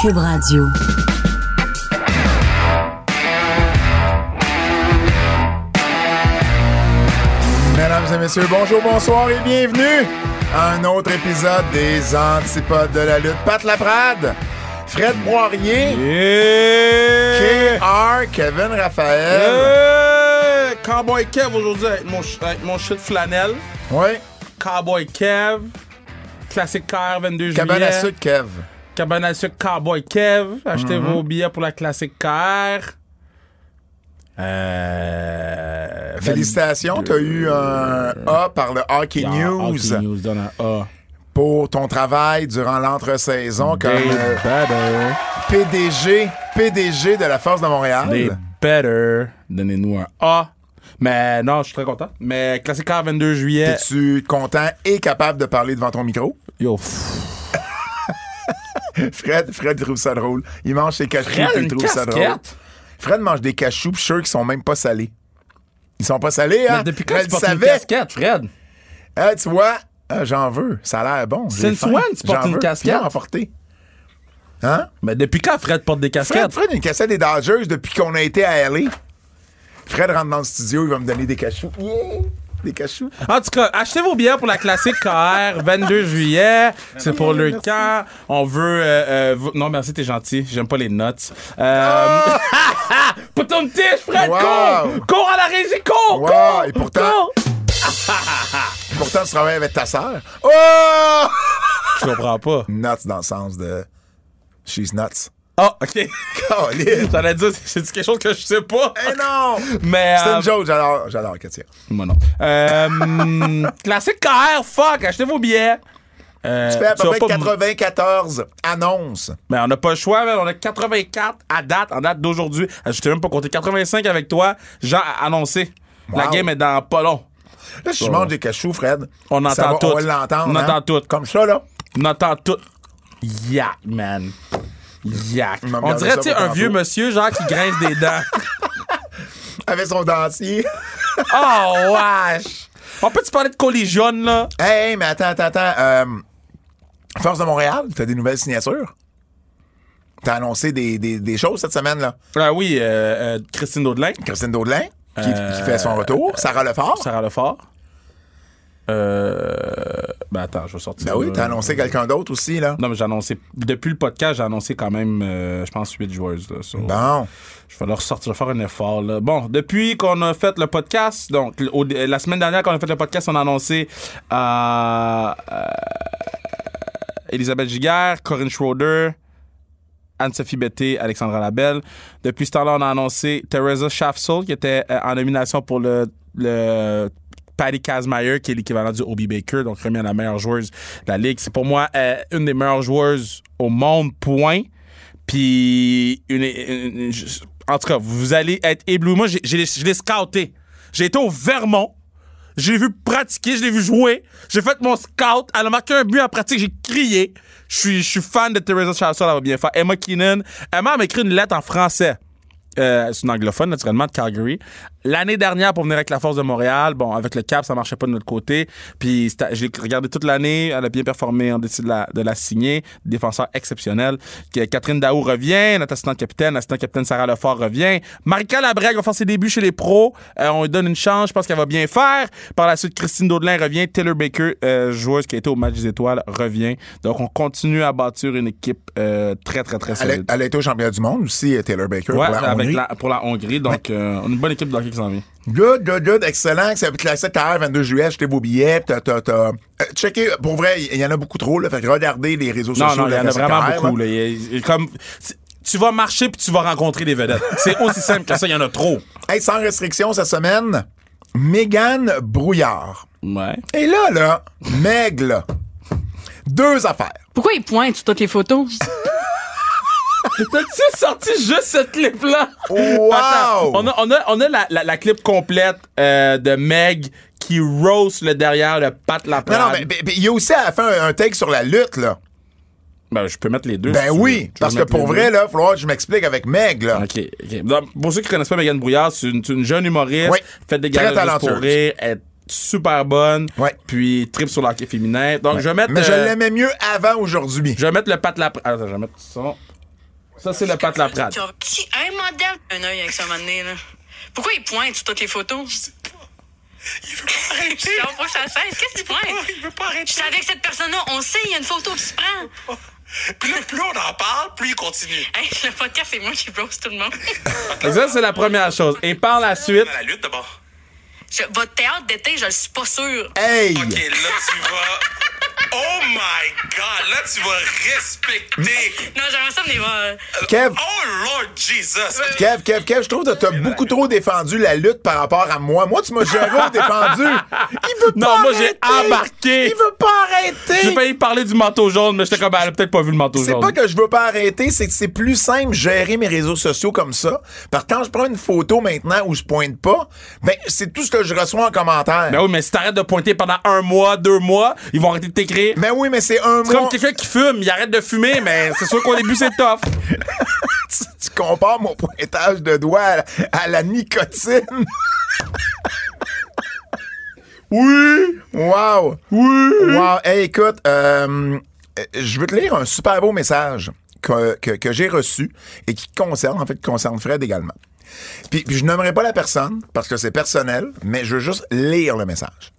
Cube Radio. Mesdames et messieurs, bonjour, bonsoir et bienvenue à un autre épisode des Antipodes de la lutte. Pat Laprade, Fred Boirier, KR, Kevin Raphaël. Cowboy Kev aujourd'hui avec mon, avec mon shit flanelle. Oui, Cowboy Kev. Classique car 22 cabane à juillet. sucre, Kev. Cabane à sucre Cowboy Kev. Achetez Mhm. vos billets pour la classique car. Euh, Félicitations, tu as eu un A par le Hockey Yeah, News Hockey News donne un A. pour ton travail durant l'entre-saison comme They euh, better. PDG, PDG de la Force de They Montréal. better. Donnez-nous un A. Mais non, je suis très content. Mais classique car 22 juillet. Es-tu content et capable de parler devant ton micro? Yo, pff. Fred, Fred trouve ça drôle. Il mange ses cachous Fred, puis il trouve ça drôle. casquette? Fred mange des cachous, puis je suis sûr qu'ils sont même pas salés. Ils sont pas salés, hein? Mais depuis quand tu portes une casquette, Fred? Ah, tu vois, ah, j'en veux. Ça a l'air bon. J'ai Since when tu portes une veux. casquette? Viens en porter. Hein? Mais depuis quand Fred porte des Fred, casquettes? Fred, une cassette des Dodgers depuis qu'on a été à LA. Fred rentre dans le studio, il va me donner des cachous. Yeah! Des cachous. En tout cas, achetez vos billets pour la classique KR 22 juillet. C'est pour le camp. On veut. euh, euh, vous- Non, merci, t'es gentil. J'aime pas les notes. Euh... Put ton tige, Fred! Wow. Cours! Cours à la régie! Cours! Wow, Cours! et pourtant- Cours! Pourtant, tu travailles avec ta sœur. Oh! Je comprends pas. Nuts dans le sens de. She's nuts. Oh, OK. J'allais dire, c'est quelque chose que je sais pas? Eh non! Mais. C'est euh, une joke, j'adore, j'adore Katia. Moi non. Euh, classique KR, fuck! Achetez vos billets. Euh, Tu fais à peu près pas m- 94 annonces. Mais on n'a pas le choix, man. On a 84 à date, en date d'aujourd'hui. Euh, Je t'ai même pas compté 85 avec toi. Jean a annoncé. La game est dans pas long. Là, si je mange des cachous, Fred, On entend va- tout. On va l'entendre. On hein? entend tout. Comme ça, là. On entend tout. Yak, man. Yak. On dirait, tu sais, un vieux monsieur, genre, qui grince des dents. Avec son dentier. Oh, wesh. On peut-tu parler de collision, là? hey, mais attends, attends, attends. Euh, Force de Montréal, t'as des nouvelles signatures? T'as annoncé des, des, des choses cette semaine, là? Ah oui, euh, euh, Christine Daudelin. Christine Daudelin, qui, Euh, qui fait son retour. Sarah Lefort. Sarah Lefort. Euh. Ben attends, je vais sortir. Ben oui, t'as annoncé quelqu'un d'autre aussi, là. Non, mais j'ai annoncé. Depuis le podcast, j'ai annoncé quand même, euh, je pense, 8 joueuses. Là, Bon. Je vais leur sortir, je vais faire un effort. Là. Bon, depuis qu'on a fait le podcast, donc au- la semaine dernière qu'on a fait le podcast, on a annoncé euh, euh, Elisabeth Giguère, Corinne Schroeder, Anne-Sophie Betté, Alexandra Labelle. Depuis ce temps-là, on a annoncé Teresa Schaffsoul, qui était euh, en nomination pour le, le Patty Kazmaier, qui est l'équivalent du Obi Baker, donc remis à la meilleure joueuse de la ligue. C'est pour moi euh, une des meilleures joueuses au monde, point. Puis, une, en tout cas, vous allez être ébloui. Moi, j'ai- j'ai- je l'ai scouté. J'ai été au Vermont. Je l'ai vu pratiquer, je l'ai vu jouer. J'ai fait mon scout. Elle a marqué un but en pratique. J'ai crié. Je suis, je suis fan de Teresa Chassol. Elle va bien faire. Emma Keenan. Emma m'a écrit une lettre en français. Euh, c'est une anglophone, naturellement, de Calgary. L'année dernière, pour venir avec la Force de Montréal, bon, avec le cap, ça marchait pas de notre côté. Puis j'ai regardé toute l'année, elle a bien performé, on décide de la, de la signer. Défenseur exceptionnel. Catherine Daou revient, notre assistante capitaine, assistante capitaine Sarah Lefort revient. Marika Labrègue va faire ses débuts chez les pros. Euh, on lui donne une chance, je pense qu'elle va bien faire. Par la suite, Christine Daudelin revient. Taylor Baker, euh, joueuse qui a été au match des étoiles, revient. Donc, on continue à bâtir une équipe euh, très, très, très Elle, solide. a- elle a été au championnat du monde aussi, Taylor Baker. Ouais, pour la avec Hongrie. la- pour la Hongrie. Donc, une bonne équipe de s'en vient. Good, good, good, excellent. C'est classique KR 22 juillet, achetez vos billets. T'as, t'as, t'as- euh, checkez, pour vrai, il y en a beaucoup trop, là. Fait que regardez les réseaux Non, sociaux. non, il y en a vraiment beaucoup. là. Là. Comme, tu vas marcher puis tu vas rencontrer des vedettes. C'est aussi simple que ça, il y en a trop. Hey, sans restriction cette semaine, Mégane Brouillard. Ouais. Et là, là, Meg, là, deux affaires. Pourquoi il pointe sur toutes les photos? T'as-tu sorti juste cette clip-là? Wow! Attends, on a, on a, on a la, la, la clip complète euh, de Meg qui roast le derrière le Pat Non, Laprade. non, mais mais- mais il y a aussi à la fin un, un take sur la lutte, là. Ben, je peux mettre les deux. Ben si oui, parce que pour vrai, deux. là, falloir que je m'explique avec Meg, là. OK. ok. Donc, pour ceux qui connaissent pas Megan Brouillard, c'est une, jeune humoriste. Oui. Fait des juste pour talentueuse. rire. Elle est super bonne. Ouais. Puis trip sur l'hockey féminin. Donc, je vais mettre. Mais je euh, l'aimais mieux avant aujourd'hui. Je vais mettre le Pat Laprade. Attends, je vais mettre ça. Ça, c'est le Pat Laprade. Qui un modèle un œil avec ce moment donné, là? Pourquoi il pointe sur toutes les photos? Il veut pas arrêter. Je sais pas que ça cesse. Qu'est-ce qu'il pointe? Il veut pas arrêter. Je suis avec cette personne-là. On sait, il y a une photo qui se prend. Puis là, plus on en parle, plus il continue. Hey, le podcast, c'est moi qui roast tout le monde. Ça, c'est la première chose. Et par la suite, la lutte, d'abord. Je- votre théâtre d'été, je le suis pas sûr. Hey! OK, là, tu vas... Oh my God! Là, tu vas respecter... Non, j'aimerais ça venir voir. Kev, Oh Lord Jesus! Kev, Kev, Kev, je trouve que t'as beaucoup trop défendu la lutte par rapport à moi. Moi, tu m'as jamais défendu. Il veut pas Non, moi, j'ai embarqué. Il veut pas arrêter. j'ai failli parler du manteau jaune, mais j'étais comme, ben, elle a peut-être pas vu le manteau C'est jaune. pas que je veux pas arrêter, c'est que c'est plus simple gérer mes réseaux sociaux comme ça. Par quand je prends une photo maintenant où je pointe pas, ben c'est tout ce que je reçois en commentaire. Ben oui, mais si t'arrêtes de pointer pendant un mois, deux mois, ils vont arrêter de t'écrire. Ben oui, mais c'est un C'est comme mois. quelqu'un qui fume, il arrête de fumer, mais c'est sûr qu'au début, c'est tough. tu, tu compares mon pointage de doigts à, à la nicotine. Oui! Wow! Oui! Wow! Hey, écoute, euh, je veux te lire un super beau message que, que, que j'ai reçu et qui concerne, en fait, qui concerne Fred également. Puis, puis je nommerai pas la personne parce que c'est personnel, mais je veux juste lire le message.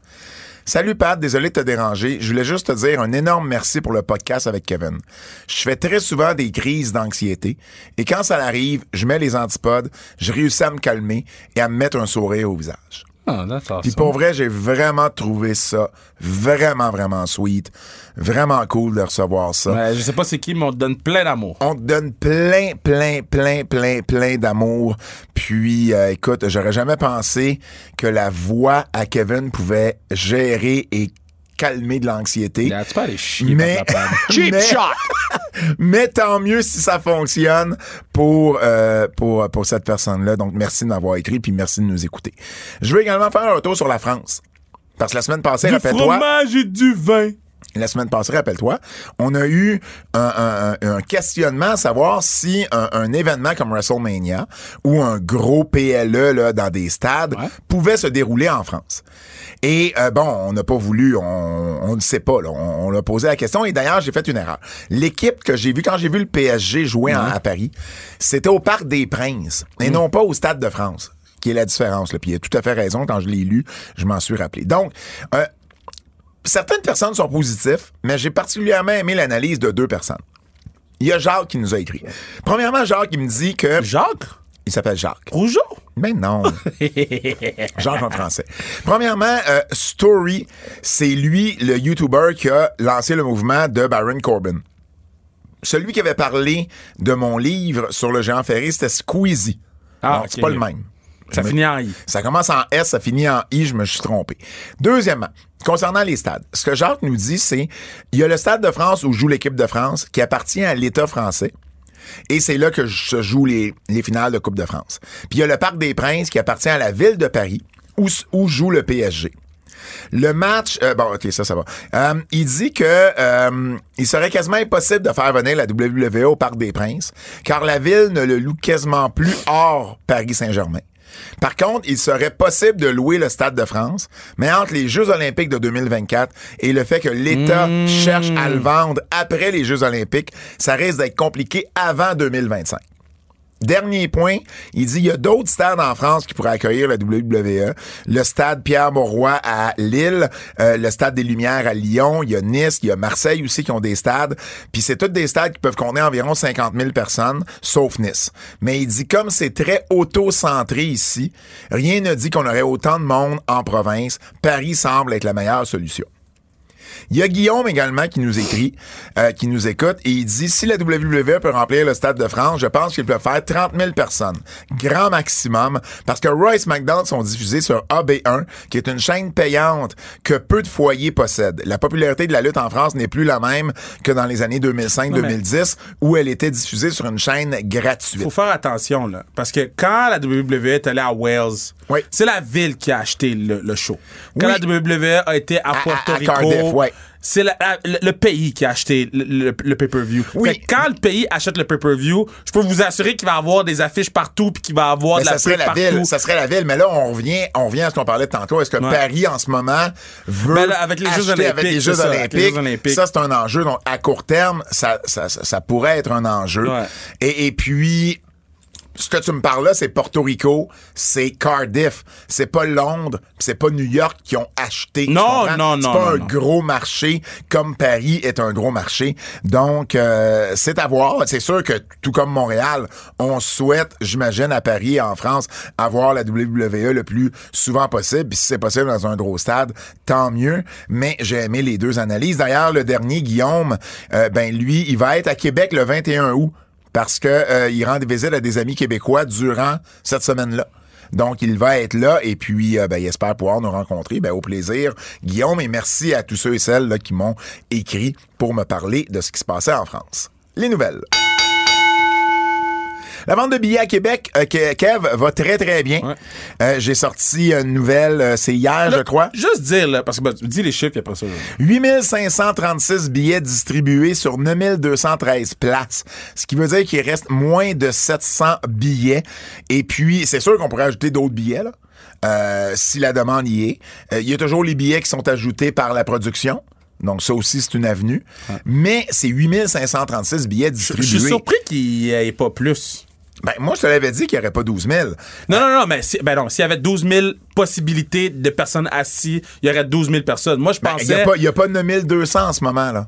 Salut Pat, désolé de te déranger. Je voulais juste te dire un énorme merci pour le podcast avec Kevin. Je fais très souvent des crises d'anxiété et quand ça arrive, je mets les antipodes, je réussis à me calmer et à me mettre un sourire au visage. Ah. Puis pour vrai, j'ai vraiment trouvé ça vraiment, vraiment sweet. Vraiment cool de recevoir ça. Ouais, je sais pas c'est qui, mais on te donne plein d'amour. On te donne plein, plein, plein, plein, plein d'amour. Puis, euh, écoute, j'aurais jamais pensé que la voix à Kevin pouvait gérer et calmer de l'anxiété. Yeah, tu peux aller chier, Mais, Laprade. mais, mais tant mieux si ça fonctionne pour, euh, pour, pour cette personne-là. Donc, merci de m'avoir écrit, puis merci de nous écouter. Je veux également faire un retour sur la France. Parce que la semaine passée, Du rappelle-toi... fromage et du vin. La semaine passée, rappelle-toi, on a eu un, un- un- un questionnement à savoir si un, un événement comme WrestleMania ou un gros PLE là, dans des stades Ouais. pouvait se dérouler en France. Et euh, bon, on n'a pas voulu, on, ne sait pas, là, on, on a posé la question et d'ailleurs, j'ai fait une erreur. L'équipe que j'ai vue, quand j'ai vu le PSG jouer en- à Paris, c'était au Parc des Princes et non pas au Stade de France qui est la différence. Là. Puis il a tout à fait raison. Quand je l'ai lu, je m'en suis rappelé. Donc, euh, certaines personnes sont positives, mais j'ai particulièrement aimé l'analyse de deux personnes. Il y a Jacques qui nous a écrit. Premièrement, Jacques, il me dit que... Jacques? Il s'appelle Jacques. Rougeau? Mais non. Jacques en français. Premièrement, euh, Story, c'est lui, le YouTuber, qui a lancé le mouvement de Baron Corbin. Celui qui avait parlé de mon livre sur le géant ferré, c'était Squeezie. Ah, Non, c'est pas le même. Ça finit en I. Ça commence en S, ça finit en I, je me suis trompé. Deuxièmement, concernant les stades, ce que Jacques nous dit, c'est il y a le Stade de France où joue l'équipe de France qui appartient à l'État français. Et c'est là que se jouent les, les finales de Coupe de France. Puis il y a le Parc des Princes qui appartient à la ville de Paris où, où joue le PSG. Le match, euh, bon, ok, ça, ça va. Euh, il dit que euh, il serait quasiment impossible de faire venir la WWE au Parc des Princes, car la ville ne le loue quasiment plus hors Paris Saint-Germain. Par contre, il serait possible de louer le Stade de France, mais entre les Jeux olympiques de 2024 et le fait que l'État cherche à le vendre après les Jeux olympiques, ça risque d'être compliqué avant 2025. Dernier point, il dit il y a d'autres stades en France qui pourraient accueillir la WWE. Le stade Pierre-Mauroy à Lille, euh, le stade des Lumières à Lyon, il y a Nice, il y a Marseille aussi qui ont des stades. Puis c'est tous des stades qui peuvent contenir environ 50 000 personnes, sauf Nice. Mais il dit comme c'est très auto-centré ici, rien ne dit qu'on aurait autant de monde en province. Paris semble être la meilleure solution. Il y a Guillaume également qui nous écrit, euh, qui nous écoute, et il dit si la WWE peut remplir le Stade de France, je pense qu'il peut faire 30 000 personnes, grand maximum, parce que Royce McDonald sont diffusés sur AB1, qui est une chaîne payante que peu de foyers possèdent. La popularité de la lutte en France n'est plus la même que dans les années 2005-2010, où elle était diffusée sur une chaîne gratuite. Faut faire attention, là. Parce que quand la WWE est allée à Wales Oui. C'est la ville qui a acheté le, le show. Quand Oui. la WWE a été à À- Puerto à- à Rico, Cardiff, ouais. c'est la- le, le pays qui a acheté le, pay-per-view. Oui. Fait que quand le pays achète le pay-per-view, je peux vous assurer qu'il va avoir des affiches partout puis qu'il va avoir Mais de la ça serait la partout. ville, ça serait la ville. Mais là, on revient, on revient à ce qu'on parlait tantôt. Est-ce que Ouais. Paris, en ce moment, veut Ben là, avec les Jeux acheter avec olympiques, les Jeux avec les olympiques? Jeux olympiques. Ça, c'est un enjeu. Donc, à court terme, ça, ça, ça, ça pourrait être un enjeu. Ouais. Et, et puis, ce que tu me parles là, c'est Porto Rico, c'est Cardiff, c'est pas Londres, c'est pas New York qui ont acheté. Non, comprends? non, C'est non, pas non, un non. gros marché comme Paris est un gros marché. Donc, euh, c'est à voir. C'est sûr que tout comme Montréal, on souhaite, j'imagine, à Paris et en France, avoir la WWE le plus souvent possible. Puis si c'est possible dans un gros stade, tant mieux. Mais j'ai aimé les deux analyses. D'ailleurs, le dernier, Guillaume, euh, ben lui, il va être à Québec le 21 août parce que euh, il rend des visites à des amis québécois durant cette semaine-là. Donc, il va être là et puis euh, ben, il espère pouvoir nous rencontrer. Ben, au plaisir, Guillaume, et merci à tous ceux et celles là, qui m'ont écrit pour me parler de ce qui se passait en France. Les nouvelles. La vente de billets à Québec, euh, Ke- Kev, va très, très bien. Ouais. Euh, J'ai sorti une nouvelle, euh, c'est hier, je crois. Juste dire, là, parce que ben, dis les chiffres et après ça. là. 8536 billets distribués sur 9213 places. Ce qui veut dire qu'il reste moins de 700 billets. Et puis, c'est sûr qu'on pourrait ajouter d'autres billets, là. euh, si la demande y est. Euh, Il y a toujours les billets qui sont ajoutés par la production. Donc, ça aussi, c'est une avenue. Mais c'est 8536 billets Je distribués. suis surpris qu'il n'y ait pas plus. Ben, moi, je te l'avais dit qu'il n'y aurait pas 12 000. Non, non, non, mais si- ben non, s'il y avait 12 000 possibilités de personnes assises, il y aurait 12 000 personnes. Moi, je Ben, Il n'y pensais. a, pas- a pas 9200 en ce moment, là.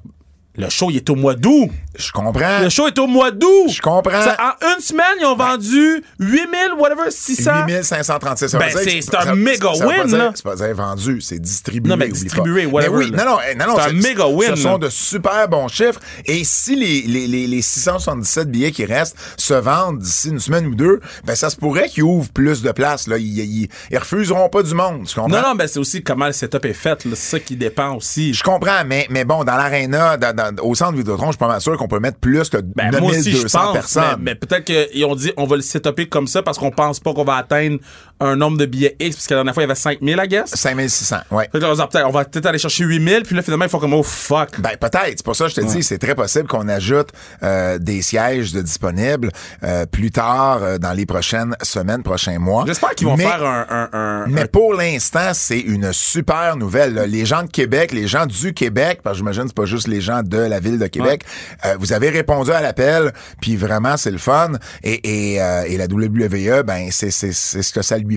Le show, il est au mois d'août. Je comprends. Le show est au mois d'août. Je comprends. Ça, en une semaine, ils ont vendu 8 000, whatever, 600. 8536. Ça veut Ben, c'est- c'est un méga win, dire- là. C'est pas dire vendu, c'est distribué. Non, mais distribué, whatever, Mais oui, là. non, non, eh, non, non, C'est un méga win, Ce sont là. de super bons chiffres. Et si les, les, les, les 677 billets qui restent se vendent d'ici une semaine ou deux, ben, ça se pourrait qu'ils ouvrent plus de places, là. Ils, ils, ils refuseront pas du monde, tu comprends? Non, non, ben c'est aussi comment le setup est fait. C'est ça qui dépend aussi. Je comprends, mais, mais bon, dans l'aréna, dans- dans- au centre Vidéotron, je suis pas mal sûr qu'on peut mettre plus que Ben, moi aussi, je 9200 pense. personnes. Mais, mais peut-être qu'ils ont dit on va le setuper comme ça parce qu'on pense pas qu'on va atteindre un nombre de billets X. Parce que la dernière fois, il y avait 5000, I guess. 5600, ouais. Fait que là, on va peut-être- on va peut-être aller chercher 8000. Puis là, finalement, ils font comme oh fuck. Ben peut-être. C'est pour ça que je te dis, c'est très possible qu'on ajoute euh, des sièges de disponibles euh, plus tard euh, dans les prochaines semaines, prochains mois. J'espère qu'ils vont Mais- faire un. un, un- Mais un- pour l'instant, c'est une super nouvelle. là. Les gens de Québec, les gens du Québec, parce que j'imagine c'est pas juste les gens de la ville de Québec, euh, vous avez répondu à l'appel, puis vraiment c'est le fun. Et, et, euh, et la WWE, ben c'est c'est c'est ce que ça lui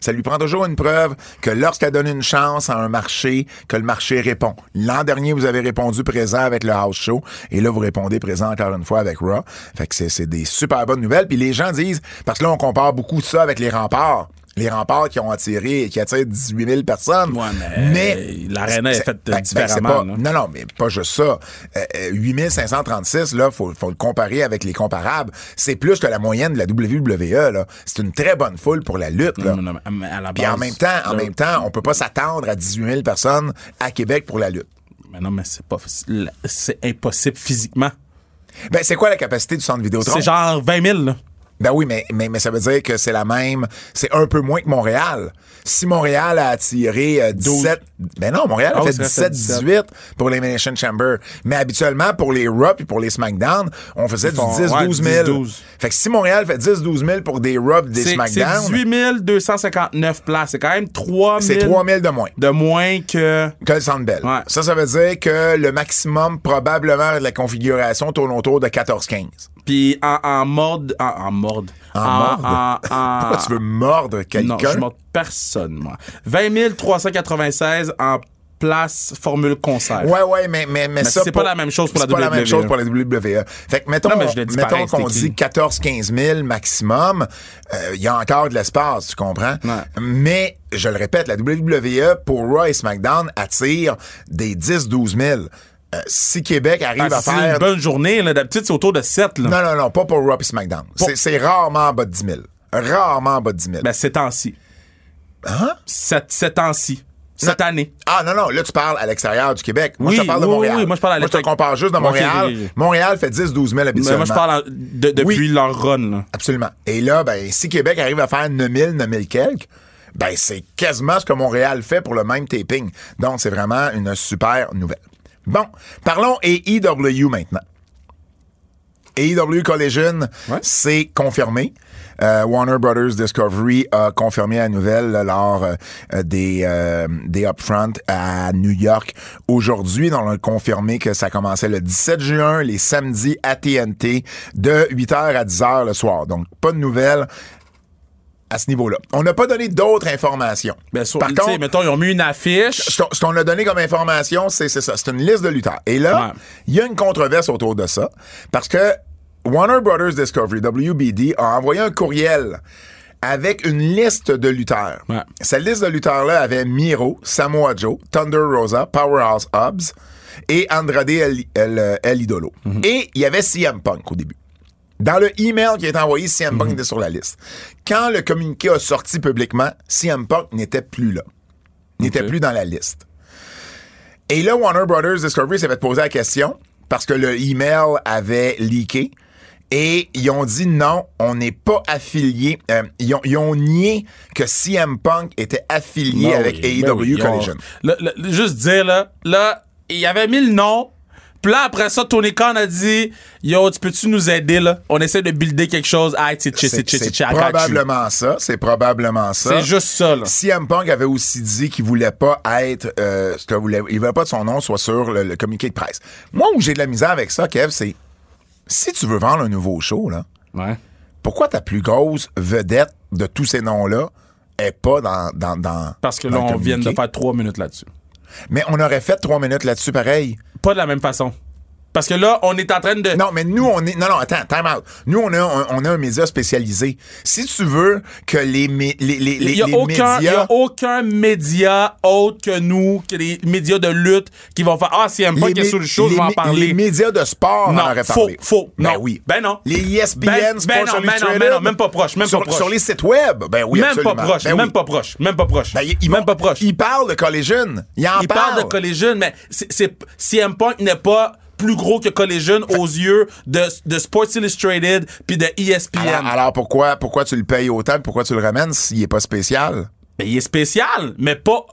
Ça lui prend toujours une preuve que lorsqu'elle donne une chance à un marché, que le marché répond. L'an dernier, vous avez répondu présent avec le house show, et là vous répondez présent encore une fois avec Raw. Fait que c'est des super bonnes nouvelles. Puis les gens disent, parce que là on compare beaucoup ça avec les remparts les remparts qui ont attiré, qui attirent 18 000 personnes. Ouais, mais l'aréna est faite, ben, ben, c'est différemment, pas- non, non, mais pas juste ça. Euh, euh, 8 536, là, faut, faut le comparer avec les comparables. C'est plus que la moyenne de la WWE, là. C'est une très bonne foule pour la lutte, là. Non, non, non, mais à la Puis en même temps, en là- même temps, on peut pas s'attendre à 18 000 personnes à Québec pour la lutte. Mais non, mais c'est pas. C'est impossible physiquement. Ben, c'est quoi la capacité du centre Vidéotron? C'est genre 20 000, là. Ben oui, mais, mais, mais ça veut dire que c'est la même. C'est un peu moins que Montréal. Si Montréal a attiré euh, 17. Ben non, Montréal a Ah fait c'est vrai, ça fait 17-18 pour les Chamber. Mais habituellement, pour les Raw et pour les SmackDown, on faisait du font- 10-12 ouais, 000. 10-12. Fait que si Montréal fait 10-12 000 pour des Raw et des C'est c'est SmackDown, 18 259 places. C'est quand même 3 000 c'est 3 000 de moins. de moins que. Que le Centre Bell. Ouais. Ça, ça veut dire que le maximum, probablement, de la configuration tourne autour de 14-15. Puis en, en. En, en. En morde? en- Pourquoi tu veux mordre Non, quelqu'un? je monte personne, moi. 20 396 en place formule concert. Ouais, ouais, mais, mais, mais, ça. c'est pas la même chose pour la c'est pas la même WWE. chose pour la WWE. Fait que mettons, Non, qu'on dit écrit. 14-15 000 maximum, euh, il y a encore de l'espace, tu comprends? Ouais. Mais, je le répète, la WWE pour Raw et SmackDown attire des 10-12 000. Euh, si Québec arrive Ah, à faire... une bonne journée, là. D'habitude, c'est autour de 7, là. Non, non, non, pas pour Raw et SmackDown. C'est- C'est rarement en bas de 10 000. Rarement en bas de 10 000. Ben, ces temps-ci. Hein? Cette, ces temps-ci. Cette année. Ah non, non, là tu parles à l'extérieur du Québec. Moi je Oui, te parle de oui, Montréal. oui, moi, je parle à Moi je te compare juste de Montréal. Montréal fait 10-12 000 Mais habituellement. moi, je parle de- depuis leur run, là. Absolument. Et là, ben, si Québec arrive à faire 9 000, 9 000 quelques, Ben, c'est quasiment ce que Montréal fait pour le même taping. Donc, c'est vraiment une super nouvelle. Bon, parlons AEW maintenant. AEW Collision, Ouais. c'est confirmé. Euh, Warner Brothers Discovery a confirmé la nouvelle lors euh, des, euh, des Upfront à New York aujourd'hui. On a confirmé que ça commençait le 17 juin, les samedis à TNT, de 8h à 10h le soir. Donc, pas de nouvelles à ce niveau-là. On n'a pas donné d'autres informations. Ben, sur, Par contre, mettons, ils ont mis une affiche. ce qu'on- ce qu'on a donné comme information, c'est ça. C'est une liste de lutteurs. Et là, Ouais. il y a une controverse autour de ça parce que Warner Brothers Discovery, WBD, a envoyé un courriel avec une liste de lutteurs. Ouais. Cette liste de lutteurs-là avait Miro, Samoa Joe, Thunder Rosa, Powerhouse Hobbs et Andrade El, El- El Idolo. Et il y avait CM Punk au début. Dans le email qui a été envoyé, CM Punk était sur la liste. Quand le communiqué a sorti publiquement, CM Punk n'était plus là. N'était plus dans la liste. Et là, Warner Brothers Discovery s'est fait poser la question parce que le email avait leaké. Et ils ont dit non, on n'est pas affilié. Euh, ils, ont, ils ont nié que CM Punk était affilié avec oui, AEW oui, ont- Collision. Juste dire, là, là, il avait mis le nom. Puis là, après ça, Tony Khan a dit Yo, tu peux-tu nous aider, là? On essaie de builder quelque chose. Ah, c'est probablement ça. C'est probablement ça. C'est juste ça, là. CM Punk avait aussi dit qu'il voulait pas être, euh, ce que voulait, il voulait pas que son nom soit sur le, le communiqué de presse. Moi, où j'ai de la misère avec ça, Kev, c'est si tu veux vendre un nouveau show, là, Ouais. pourquoi ta plus grosse vedette de tous ces noms-là est pas dans, dans, dans Parce que dans là, on vient de faire trois minutes là-dessus. Mais on aurait fait trois minutes là-dessus pareil. Pas de la même façon. Parce que là, on est en train de. Non, mais nous, on est. Non, non, attends, time out. Nous, on a, un- on a un média spécialisé. Si tu veux que les, mé- les, les, les, Il n'y a, les aucun- il y médias. a aucun média autre que nous, que les médias de lutte, qui vont faire Ah, CM Punk les est mé- sur le show, je vais en parler. Les médias de sport Non, en auraient faux, parlé. faux. Ben non. oui. Ben non. Les ESPN, Ben- Sports ben non, ben non, ben non, même pas proche, même sur, pas proche. Sur les sites web. Ben oui, même absolument. pas proche, Ben même oui. pas proche, même pas proche. Ben, ils- ils même vont- pas proche. Ils parlent de Collision. Ils en Il parlent. parle de Collision, mais c'est, c'est- CM Punk n'est pas plus gros que Collision aux yeux de, de Sports Illustrated puis de ESPN. Alors, alors pourquoi, pourquoi tu le payes autant? Pourquoi tu le ramènes s'il est pas spécial? Ben, il est spécial, mais pas,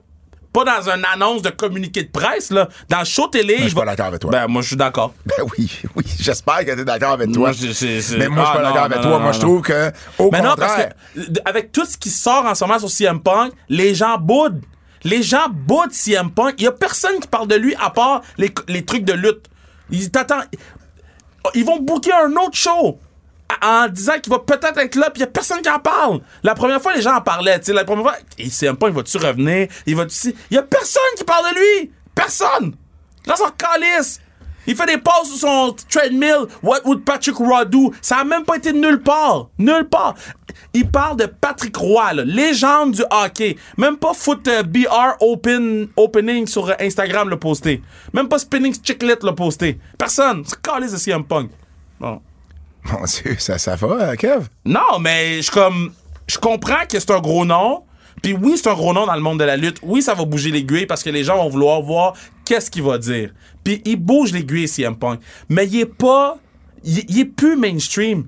pas dans une annonce de communiqué de presse. Là. Dans le show télé, je il suis pas d'accord avec toi. Ben, moi, je suis d'accord. Ben oui, oui, j'espère que tu es d'accord avec toi. Moi, je- Mais moi, je suis Ah, pas d'accord avec non, toi. non, moi, je trouve que, au Mais non, parce contraire, que avec tout ce qui sort en ce moment sur CM Punk, les gens boudent. Les gens boudent CM Punk. Il y a personne qui parle de lui à part les, les trucs de lutte. Ils t'attendent. Ils vont booker un autre show en disant qu'il va peut-être être là, puis il a personne qui en parle. La première fois, les gens en parlaient. tu sais, La première fois, et CM Punk, va-tu revenir? Il va Il y a personne qui parle de lui! Personne! Là, son calice! Il fait des pauses sur son treadmill. What would Patrick Roy do? Ça a même pas été de nulle part. Nulle part. Il parle de Patrick Roy, là, légende du hockey. Même pas Foot euh, BR open, Opening sur euh, Instagram le posté. Même pas Spinning Chicklet le posté. Personne. C'est calice de CM Punk. Bon. mon Dieu, ça, ça va, euh, Kev? Non, mais je comme je comprends que c'est un gros nom. Puis oui, c'est un gros nom dans le monde de la lutte. Oui, ça va bouger l'aiguille parce que les gens vont vouloir voir qu'est-ce qu'il va dire? Puis il bouge l'aiguille CM Punk, mais il est pas il, il est plus mainstream.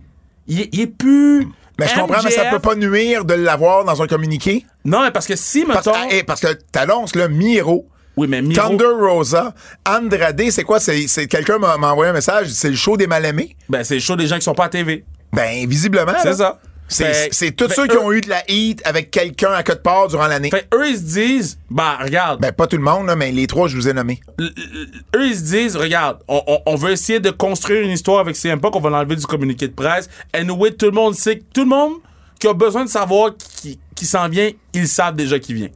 Il, est- il est plus Mais je comprends, mais ça peut pas nuire de l'avoir dans un communiqué. Non, mais parce que si Parce, mettons ah, hey, parce que t'annonces, là, Miro, Oui, mais Miro Thunder Rosa, Andrade, c'est quoi? C'est, quelqu'un m'a, envoyé un message, c'est le show des mal-aimés? ben c'est le show des gens qui sont pas à TV. Ben, visiblement. C'est ça. C'est, Fait- c'est tous ben, ceux qui ont eu de la heat avec quelqu'un à quelque part durant l'année. Fait eux ils se disent ben regarde, Ben, pas tout le monde, là, mais les trois, je vous ai nommés. l- eux, ils se disent, regarde, on, on- on veut essayer de construire une histoire avec CM Punk, on va l'enlever du communiqué de presse. Anyway, tout le monde sait, que- tout le monde qui a besoin de savoir qui, qui s'en vient, ils savent déjà qui vient.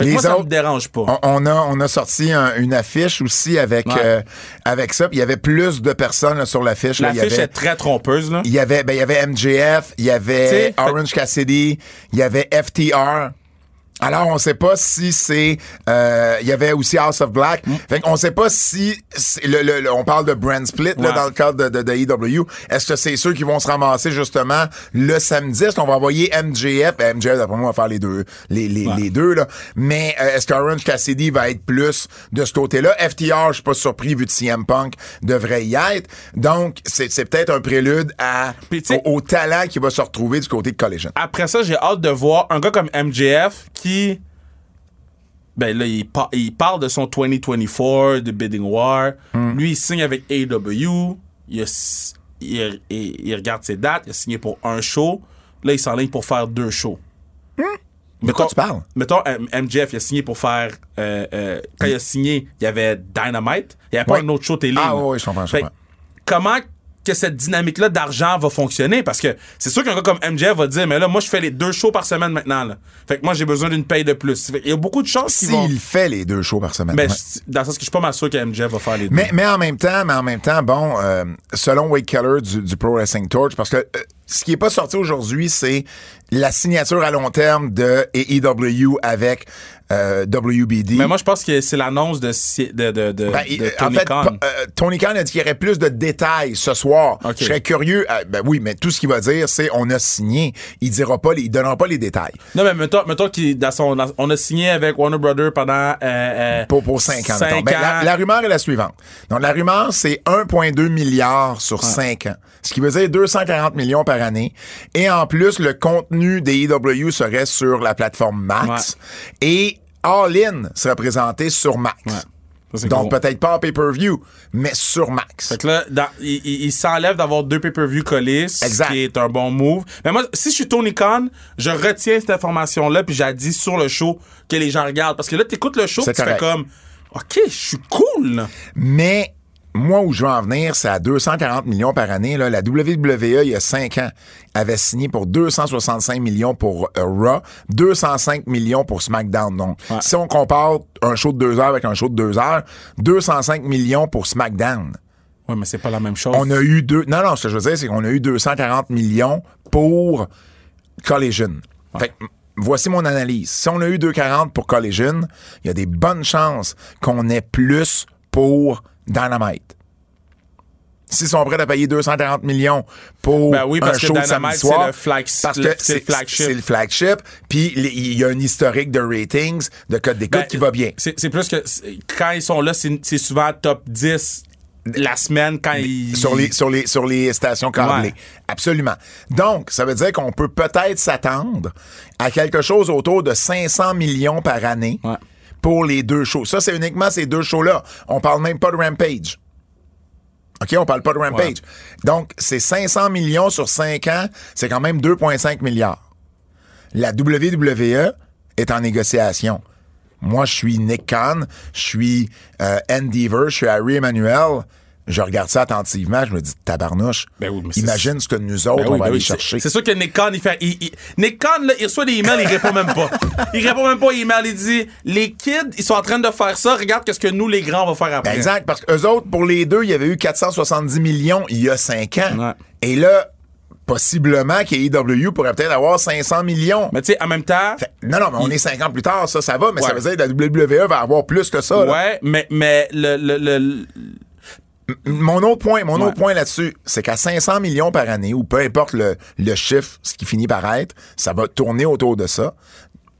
Les moi, ça autres- me dérange pas. On, on a, on a sorti un- une affiche aussi avec, Ouais. euh, avec ça. Il y avait plus de personnes là, sur l'affiche. là. Il y L'affiche avait- est très trompeuse, là. Il y avait, ben, il y avait MJF, il y avait T'sais, Orange Cassidy, il y avait FTR. Alors, on sait pas si c'est... euh, Il y avait aussi House of Black. Fait qu'on sait pas si... le, le- le- on parle de brand split là, dans le cadre de, de, de AEW. Est-ce que c'est ceux qui vont se ramasser justement le samedi? Est-ce qu'on va envoyer MJF? Ben, MJF, d'après moi, va faire les deux. Les, les, les deux, là. Mais euh, est-ce qu'Orange Cassidy va être plus de ce côté-là? FTR, je suis pas surpris vu que CM Punk devrait y être. Donc, c'est c'est peut-être un prélude à, au talent qui va se retrouver du côté de Collision. Après ça, j'ai hâte de voir un gars comme MJF qui. Ben là, il, par- il parle de son 2024, de Bidding War. Lui, il signe avec AEW. Il, a il, il- regarde ses dates. Il a signé pour un show. Là, il s'enligne pour faire deux shows. De quoi tu parles? Mettons, MJF, il a signé pour faire. euh, euh, quand il a signé, il y avait Dynamite. Il n'y avait pas un autre show télé. Ah oui, je comprends, je Fait comprends. comment que cette dynamique-là d'argent va fonctionner? Parce que c'est sûr qu'un gars comme MJF va dire, mais là, moi, je fais les deux shows par semaine maintenant. Là. Fait que moi, j'ai besoin d'une paye de plus. Qu'il y a beaucoup de chances qu'ils vont. S'il fait les deux shows par semaine. Mais ouais. dans le sens que je suis pas mal sûr que MJF va faire les deux. Mais, mais en même temps, mais en même temps, bon, euh, selon Wade Keller du, du Pro Wrestling Torch, parce que euh, ce qui est pas sorti aujourd'hui, c'est la signature à long terme de AEW avec euh, WBD. Mais moi, je pense que c'est l'annonce de, de, de, de, Ben, de il- Tony en fait, Khan. euh, Tony Khan a dit qu'il y aurait plus de détails ce soir. Je serais curieux. euh, ben oui, mais tout ce qu'il va dire, c'est on a signé. Il dira pas, il donnera pas les détails. Non, mais mettons, mettons qu'il, dans son, dans- on a signé avec Warner Brothers pendant. Euh, euh, Pour, pour 5 ans. cinq mettons. Ben, la, ans. la rumeur est la suivante. Donc, la rumeur, c'est 1,2 milliard sur 5 ans. Ce qui veut dire 240 millions par année. Et en plus, le contenu des EW serait sur la plateforme Max. Et All In serait présenté sur Max. Ça, Donc, peut-être pas en pay-per-view, mais sur Max. Fait que là, dans- il, s'enlève d'avoir deux pay-per-view collés, ce Exact. qui est un bon move. Mais moi, si je suis Tony Khan, je retiens cette information-là, puis j'ai dit sur le show que les gens regardent. Parce que là, t'écoutes le show, tu fais comme, OK, je suis cool. Mais moi, où je veux en venir, c'est à 240 millions par année. Là. La WWE, il y a 5 ans, avait signé pour 265 millions pour euh, Raw, 205 millions pour SmackDown. Donc, Ouais. si on compare un show de 2 heures avec un show de 2 heures, 205 millions pour SmackDown. Ouais, mais c'est pas la même chose. On a eu deux. Non, non, ce que je veux dire, c'est qu'on a eu 240 millions pour Collision. Fait que, voici mon analyse. Si on a eu 240 pour Collision, il y a des bonnes chances qu'on ait plus pour Dynamite. S'ils sont prêts à payer 240 millions pour Ben oui, parce un que show Dynamite, samedi soir, le flag- parce que c'est le flagship. C'est le flagship. Puis il y a un historique de ratings, de code d'écoute Ben, qui va bien. C'est plus que c'est- quand ils sont là, c'est c'est souvent top 10 la semaine quand ils. sur les sur les sur les stations câblées. Ouais. Absolument. Donc, ça veut dire qu'on peut peut-être s'attendre à quelque chose autour de 500 millions par année Ouais. Pour les deux shows. Ça, c'est uniquement ces deux shows-là. On parle même pas de Rampage. OK, on parle pas de Rampage. Donc, c'est 500 millions sur 5 ans, c'est quand même 2,5 milliards. La WWE est en négociation. Moi, je suis Nick Khan, je suis euh, Endeavor, je suis Harry Emmanuel. Je regarde ça attentivement, je me dis, tabarnouche, Ben oui, imagine ce que nous autres, Ben oui, on va ben aller oui, chercher. C'est sûr que Nick Khan, il fait. il- il- Nick Khan, là, il reçoit des emails, il répond même pas. Il répond même pas aux emails. Il dit Les kids, ils sont en train de faire ça, regarde qu'est-ce que nous, les grands, on va faire après. Ben, exact, parce qu'eux autres, pour les deux, il y avait eu 470 millions il y a 5 ans. Ouais. Et là, possiblement qu'AEW pourrait peut-être avoir 500 millions. Mais tu sais, en même temps. Fait- non, non, mais on est 5 ans plus tard, ça, ça va, mais ça veut dire que la WWE va avoir plus que ça. là. Ouais, mais, mais le, le, le- Mon autre point, mon Ouais. autre point là-dessus, c'est qu'à 500 millions par année, ou peu importe le, le chiffre, ce qui finit par être, ça va tourner autour de ça.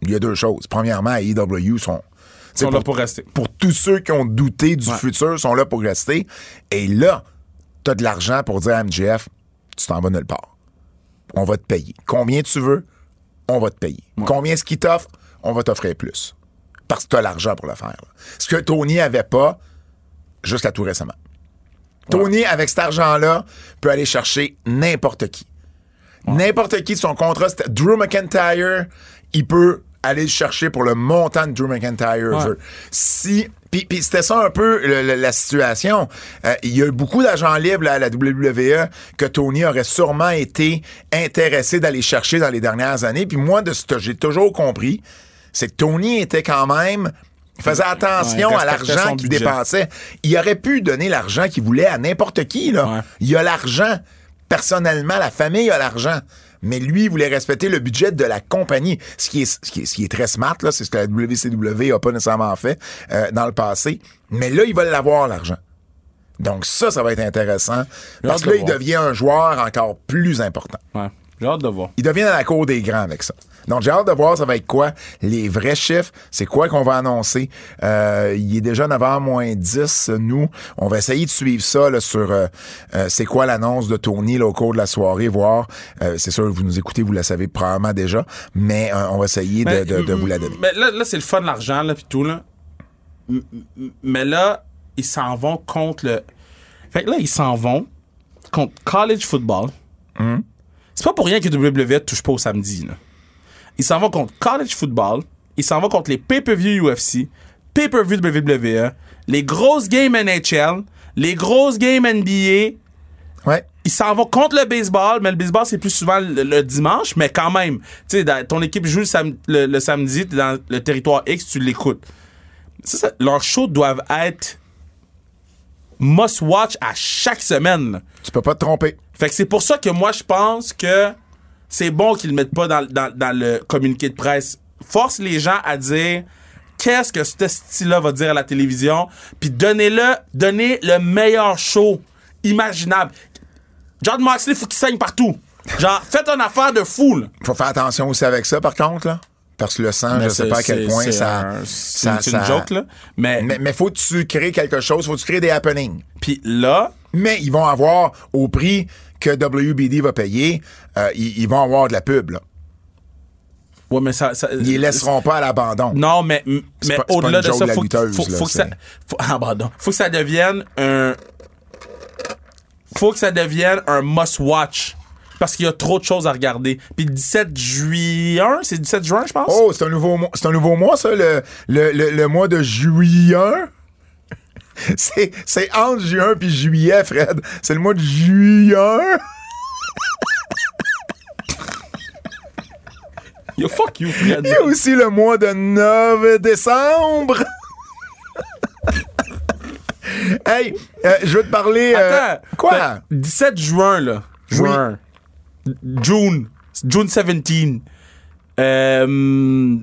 Il y a deux choses. Premièrement, AEW sont... Ils sont là pour rester. Pour tous ceux qui ont douté du Ouais. futur, sont là pour rester. Et là, t'as de l'argent pour dire à MGF, tu t'en vas nulle part. On va te payer. Combien tu veux, on va te payer. Combien est-ce qu'il t'offre, on va t'offrir plus. Parce que t'as l'argent pour le faire. là. Ce que Tony avait pas jusqu'à tout récemment. Tony, avec cet argent-là, peut aller chercher n'importe qui. N'importe qui de son contrat. Drew McIntyre, il peut aller le chercher pour le montant de Drew McIntyre Ouais. Si. Puis, puis c'était ça un peu le- le- la situation. Euh, Il y a eu beaucoup d'agents libres à la WWE que Tony aurait sûrement été intéressé d'aller chercher dans les dernières années. Puis moi, de ce que j'ai toujours compris, c'est que Tony était quand même. Il faisait attention Ouais, à l'argent qu'il dépensait. Il aurait pu donner l'argent qu'il voulait à n'importe qui. Là. Ouais. Il a l'argent. Personnellement, la famille a l'argent. Mais lui, il voulait respecter le budget de la compagnie, ce qui est, ce qui est, ce qui est très smart, là, c'est ce que la WCW a pas nécessairement fait euh, dans le passé. Mais là, ils veulent l'avoir, l'argent. Donc ça, ça va être intéressant. Parce que là, il voir. devient un joueur encore plus important. Ouais. J'ai hâte de voir. Il devient dans la cour des grands avec ça. Donc, j'ai hâte de voir ça va être quoi, les vrais chiffres, c'est quoi qu'on va annoncer? Euh, il est déjà 9h moins 10, nous. On va essayer de suivre ça là, sur euh, euh, c'est quoi l'annonce de Tony là, au cours de la soirée, voir. c'est sûr, vous nous écoutez, vous la savez probablement déjà, mais on va essayer de, Mais- de- de vous la donner. Mais là, là c'est le fun, l'argent, là, puis tout, là. Mais là, ils s'en vont contre le. Fait que là, ils s'en vont contre college football. Hum. C'est pas pour rien que WWE touche pas au samedi, là. Ils s'en vont contre college football. Ils s'en vont contre les pay-per-view UFC, pay-per-view WWE, les grosses games NHL, les grosses games NBA. Ouais. Ils s'en vont contre le baseball, mais le baseball, c'est plus souvent le, le dimanche, mais quand même. Tu sais, ton équipe joue le, sam- le- le samedi, t'es dans le territoire X, tu l'écoutes. Ça, ça, leurs shows doivent être must-watch à chaque semaine. Tu peux pas te tromper. Fait que c'est pour ça que moi, je pense que c'est bon qu'ils le mettent pas dans, dans- dans le communiqué de presse. Force les gens à dire qu'est-ce que ce style-là va dire à la télévision, puis donnez-le, donnez le meilleur show imaginable. John Moxley, faut qu'il saigne partout. Genre, faites une affaire de fou, là. Faut faire attention aussi avec ça, par contre, là. Parce que le sang, je sais pas à quel point ça. un- ça- une ça- joke, là. Mais, Mais, mais faut que tu crées quelque chose, faut que tu crées des happenings? puis là, Mais ils vont avoir, au prix que WBD va payer, euh, ils, ils vont avoir de la pub. Là. ouais, mais ça. ça Ils les laisseront pas à l'abandon. Non, mais, mais au-delà de ça, faut, lutteuse, faut, là, que ça. Faut, ah. Faut que ça devienne un. Faut que ça devienne un must-watch. Parce qu'il y a trop de choses à regarder. Puis le 17 juin, c'est le 17 juin, je pense? Oh, c'est un nouveau mois. C'est un nouveau mois, ça, le, le, le, le mois de juillet. C'est, c'est entre juin puis juillet, Fred. C'est le mois de juillet. Yo, fuck you, Fred. Il y a aussi le mois de 9 décembre. hey, euh, je veux te parler. euh, Attends. quoi? Fait, 17 juin, là. Juin. June. June 17. Euh.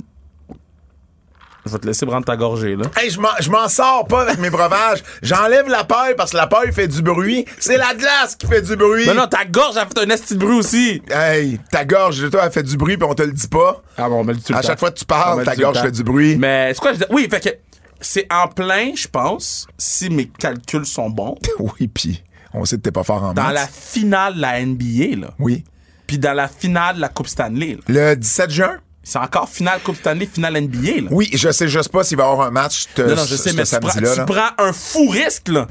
Je vais te laisser prendre ta gorgée, là. Hey, je m'en, je m'en sors pas avec mes breuvages. J'enlève la paille parce que la paille fait du bruit. C'est la glace qui fait du bruit. Mais non, ta gorge a fait un esti de bruit aussi. Hey, ta gorge, de toi, elle fait du bruit puis on te le dit pas. Ah bon, on me le dit À chaque fois que tu parles, le ta gorge fait du bruit. Mais c'est quoi je dis? Oui, fait que c'est en plein, je pense, si mes calculs sont bons, Oui, puis on sait que t'es pas fort en dans maths. la finale de la NBA, là. Oui. Puis dans la finale de la Coupe Stanley, là. Le 17 juin? C'est encore finale Coupe Stanley, finale NBA, là. Oui, je sais juste pas s'il va y avoir un match te- Non, non, je sais, mais tu prends, tu prends un fou risque, là.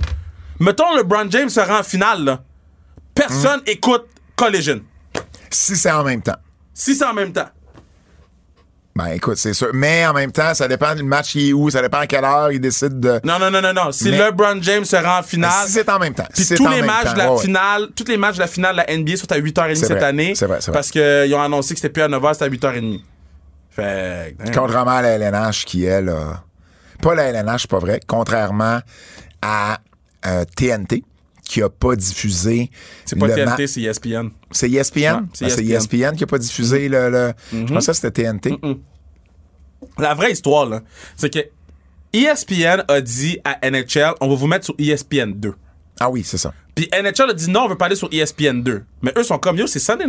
Mettons, LeBron James se rend en finale, là. Personne Hmm. écoute Collision. Si c'est en même temps. Si c'est en même temps. Ben écoute, c'est sûr. Mais en même temps, ça dépend du match il est où, ça dépend à quelle heure il décide de. Non, non, non, non, non. Si Mais- LeBron James se rend en finale. Si c'est en même temps. Puis tous les matchs temps, de la ouais. finale, tous les matchs de la finale de la NBA sont à 8h30 C'est cette vrai, année. c'est vrai, c'est vrai. Parce qu'ils ont annoncé que c'était plus à 9h, c'était à 8h30. Fait que, hein. Contrairement à la LNH qui, elle, a- pas la LNH, pas vrai. Contrairement à euh, TNT, qui a pas diffusé. c'est pas le TNT, c'est E ESPN. C'est ESPN? Ouais, c'est Ah, ESPN. ESPN qui a pas diffusé le. le- Je pensais que c'était TNT. La vraie histoire, là, c'est que E ESPN a dit à NHL, on va vous mettre sur E ESPN 2. Ah oui, c'est ça. Puis NHL a dit non, on veut pas aller sur ESPN 2. Mais eux sont comme yo, c'est Sunday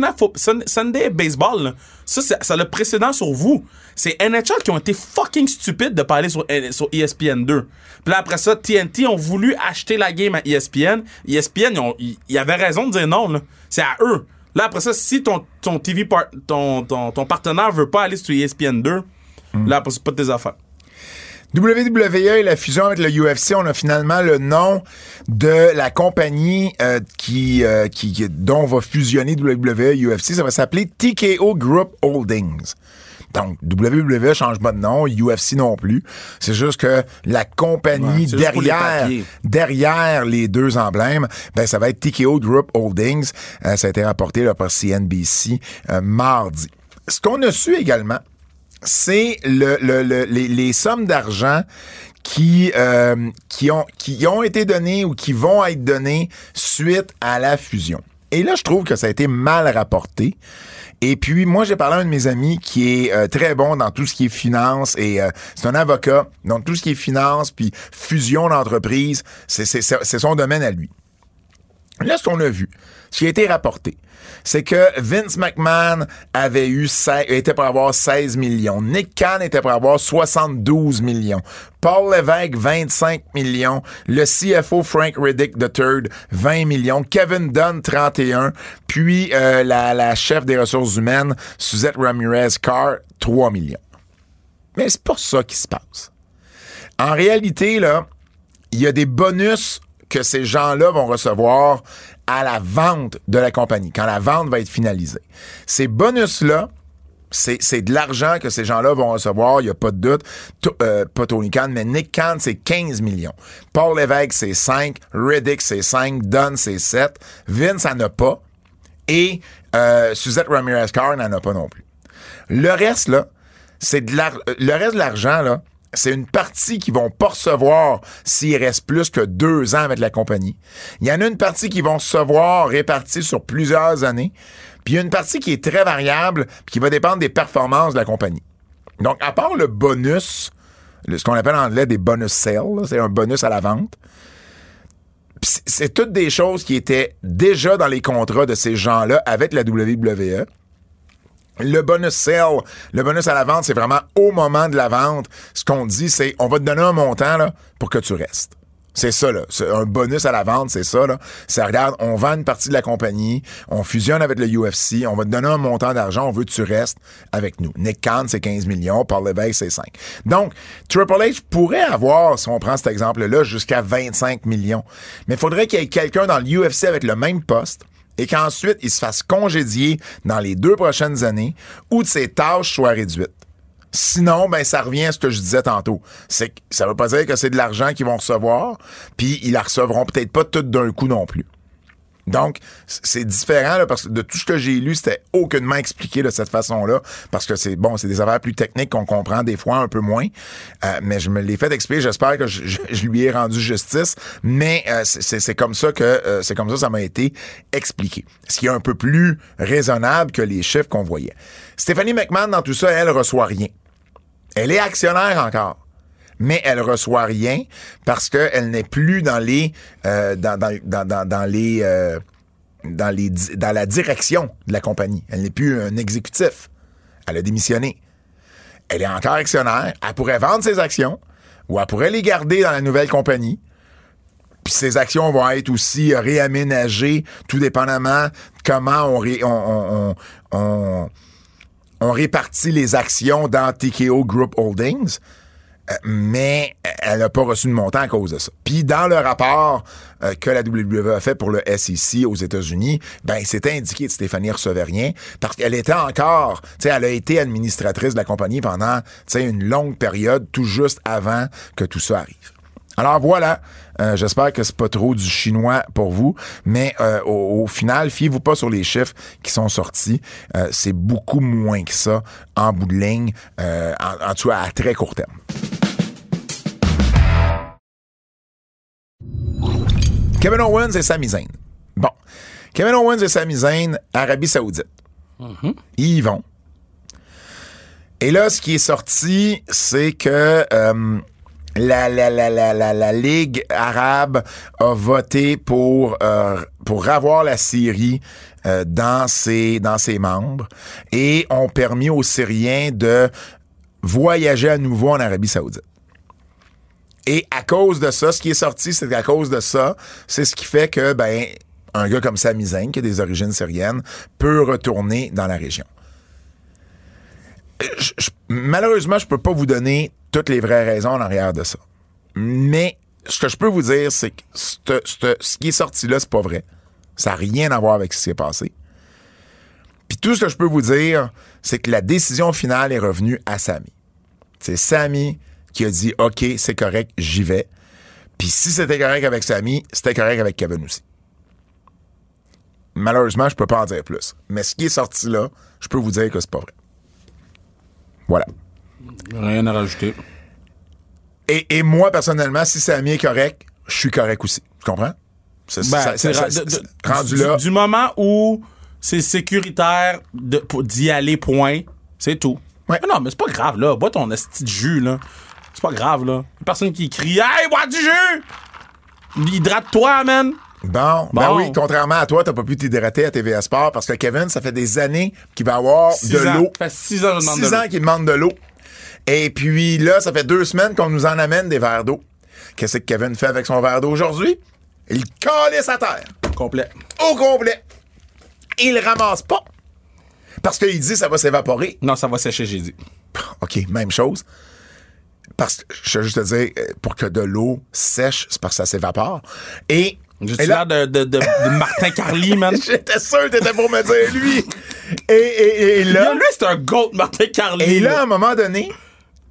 Sunday Baseball. là. Ça, ça a le précédent sur vous. C'est NHL qui ont été fucking stupides de pas aller sur, sur ESPN 2. Puis là, après ça, TNT ont voulu acheter la game à ESPN. ESPN, ils, ont- ils- ils avaient raison de dire non. C'est à eux. Là, après ça, si ton, ton TV par- ton, ton, ton partenaire veut pas aller sur ESPN 2, là, après, c'est pas de tes affaires. WWE et la fusion avec le UFC, on a finalement le nom de la compagnie euh, qui, euh, qui, qui- dont va fusionner WWE et UFC. Ça va s'appeler TKO Group Holdings. Donc, WWE change pas de nom, UFC non plus. C'est juste que la compagnie Ouais, pour les derrière, derrière les deux emblèmes, ben ça va être TKO Group Holdings. Euh, ça a été rapporté là, par CNBC euh, mardi. Ce qu'on a su également, c'est le, le- le- les, sommes d'argent qui, euh, qui, ont, été données ou qui vont être données suite à la fusion. Et là, je trouve que ça a été mal rapporté. Et puis, moi, j'ai parlé à un de mes amis qui est euh, très bon dans tout ce qui est finance et euh, c'est un avocat. Donc, tout ce qui est finance puis fusion c'est- c'est son domaine à lui. Là, ce qu'on a vu, ce qui a été rapporté, c'est que Vince McMahon avait eu, était pour avoir 16 millions. Nick Khan était pour avoir 72 millions. Paul Lévesque, 25 millions. Le CFO Frank Riddick III, 20 millions. Kevin Dunn, 31. Puis euh, la, la chef des ressources humaines, Suzette Ramirez-Carr, 3 millions. Mais c'est pas ça qui se passe. En réalité, là, il y a des bonus que ces gens-là vont recevoir à la vente de la compagnie, quand la vente va être finalisée. Ces bonus-là, c'est, de l'argent que ces gens-là vont recevoir, il n'y a pas de doute. Euh, pas Tony Khan, mais Nick Khan, c'est 15 millions. Paul Lévesque, c'est 5. Riddick, c'est 5. Dunn, c'est 7. Vince en a pas. Et euh, Suzette Ramirez-Carr n'en a pas non plus. Le reste, là, c'est de l'ar- euh, le reste de l'argent, là, c'est une partie qu'ils vont pas recevoir s'il reste plus que deux ans avec la compagnie. Il y en a une partie qui vont recevoir répartie sur plusieurs années. Puis il y a une partie qui est très variable, puis qui va dépendre des performances de la compagnie. Donc, à part le bonus, ce qu'on appelle en anglais des bonus sales, c'est un bonus à la vente, c'est toutes des choses qui étaient déjà dans les contrats de ces gens-là avec la WWE. Le bonus sale, le bonus à la vente, c'est vraiment au moment de la vente. Ce qu'on dit, c'est on va te donner un montant là, pour que tu restes. C'est ça, là. Un bonus à la vente, c'est ça, là. Ça regarde, on vend une partie de la compagnie, on fusionne avec le UFC, on va te donner un montant d'argent, on veut que tu restes avec nous. Nick Khan, c'est 15 millions, Paul Levesque, c'est 5. Donc, Triple H pourrait avoir, si on prend cet exemple-là, jusqu'à 25 millions. Mais il faudrait qu'il y ait quelqu'un dans l'UFC avec le même poste et qu'ensuite, il se fasse congédier dans les deux prochaines années ou de ses tâches soient réduites. Sinon, ben ça revient à ce que je disais tantôt. C'est que ça veut pas dire que c'est de l'argent qu'ils vont recevoir, puis ils la recevront peut-être pas tout d'un coup non plus. Donc, c'est différent parce que de tout ce que j'ai lu, c'était aucunement expliqué de cette façon-là, parce que c'est bon, c'est des affaires plus techniques qu'on comprend des fois un peu moins. Euh, mais je me l'ai fait expliquer. J'espère que je, lui ai rendu justice. Mais euh, c'est- comme ça que euh, c'est comme ça ça m'a été expliqué. Ce qui est un peu plus raisonnable que les chiffres qu'on voyait. Stéphanie McMahon dans tout ça, elle reçoit rien. Elle est actionnaire encore. Mais elle reçoit rien parce qu'elle n'est plus dans les euh, dans, dans, dans, dans, les euh, dans les dans la direction de la compagnie. Elle n'est plus un exécutif. Elle a démissionné. Elle est encore actionnaire. Elle pourrait vendre ses actions ou elle pourrait les garder dans la nouvelle compagnie. Puis ces actions vont être aussi réaménagées, tout dépendamment comment on répartit les actions dans TKO Group Holdings. Euh, mais elle n'a pas reçu de montant à cause de ça. Puis dans le rapport euh, que la WWE a fait pour le SEC aux États-Unis, ben c'était indiqué que Stéphanie recevait rien parce qu'elle était encore, tu sais, elle a été administratrice de la compagnie pendant, tu sais, une longue période, tout juste avant que tout ça arrive. Alors voilà, euh, j'espère que c'est pas trop du chinois pour vous, mais euh, au, au final, fiez-vous pas sur les chiffres qui sont sortis. Euh, c'est beaucoup moins que ça en bout de ligne, euh, en tout cas à très court terme. Kevin Owens et Sami Zayn. Bon. Kevin Owens et Sami Zayn, Arabie Saoudite. Ils y vont. Et là, ce qui est sorti, c'est que euh, la, la, la, la, la, la Ligue arabe a voté pour, euh, pour avoir la Syrie euh, dans, ses, dans ses membres et ont permis aux Syriens de voyager à nouveau en Arabie Saoudite. Et à cause de ça, ce qui est sorti, c'est qu'à cause de ça, c'est ce qui fait que, ben, un gars comme Sami Zayn, qui a des origines syriennes, peut retourner dans la région. Je- je- malheureusement, je peux pas vous donner toutes les vraies raisons en arrière de ça. Mais ce que je peux vous dire, c'est que ce qui est sorti là, c'est pas vrai. Ça n'a rien à voir avec ce qui s'est passé. Puis tout ce que je peux vous dire, c'est que la décision finale est revenue à Sami. C'est Sami qui a dit OK, c'est correct, j'y vais. Puis si c'était correct avec Sami, c'était correct avec Kevin aussi. Malheureusement, je peux pas en dire plus. Mais ce qui est sorti là, je peux vous dire que c'est pas vrai. Voilà. Rien à rajouter. Et, et moi, personnellement, si Sami est correct, je suis correct aussi. Tu comprends? C'est Ben, ça- ra- rendu du, là. du moment où c'est sécuritaire de- pour- d'y aller, point, c'est tout. Ouais. Mais non, mais c'est pas grave, là. Bois ton esti de jus, là. C'est pas grave, là. Y a Personne qui crie Hey, bois du jus! Hydrate-toi, man! Bon, ben oui, contrairement à toi, t'as pas pu t'hydrater à TVA Sport parce que Kevin, ça fait des années qu'il va avoir Six de l'eau. Ça fait six ans Six de ans qu'il demande de l'eau. Et puis là, ça fait deux semaines qu'on nous en amène des verres d'eau. Qu'est-ce que Kevin fait avec son verre d'eau aujourd'hui? Il calisse à terre. Complet. Au complet. Il le ramasse pas. Parce qu'il dit ça va s'évaporer. Non, ça va sécher, j'ai dit. OK, même chose. Parce que, je veux juste te dire, euh, pour que de l'eau sèche, c'est parce que ça s'évapore. Et, là, l'air de, de, de, de Martin Carly, man? j'étais sûr que t'étais pour me dire lui. Et, et, et là, lui, c'est un goat, Martin Carly. et là, à un moment donné,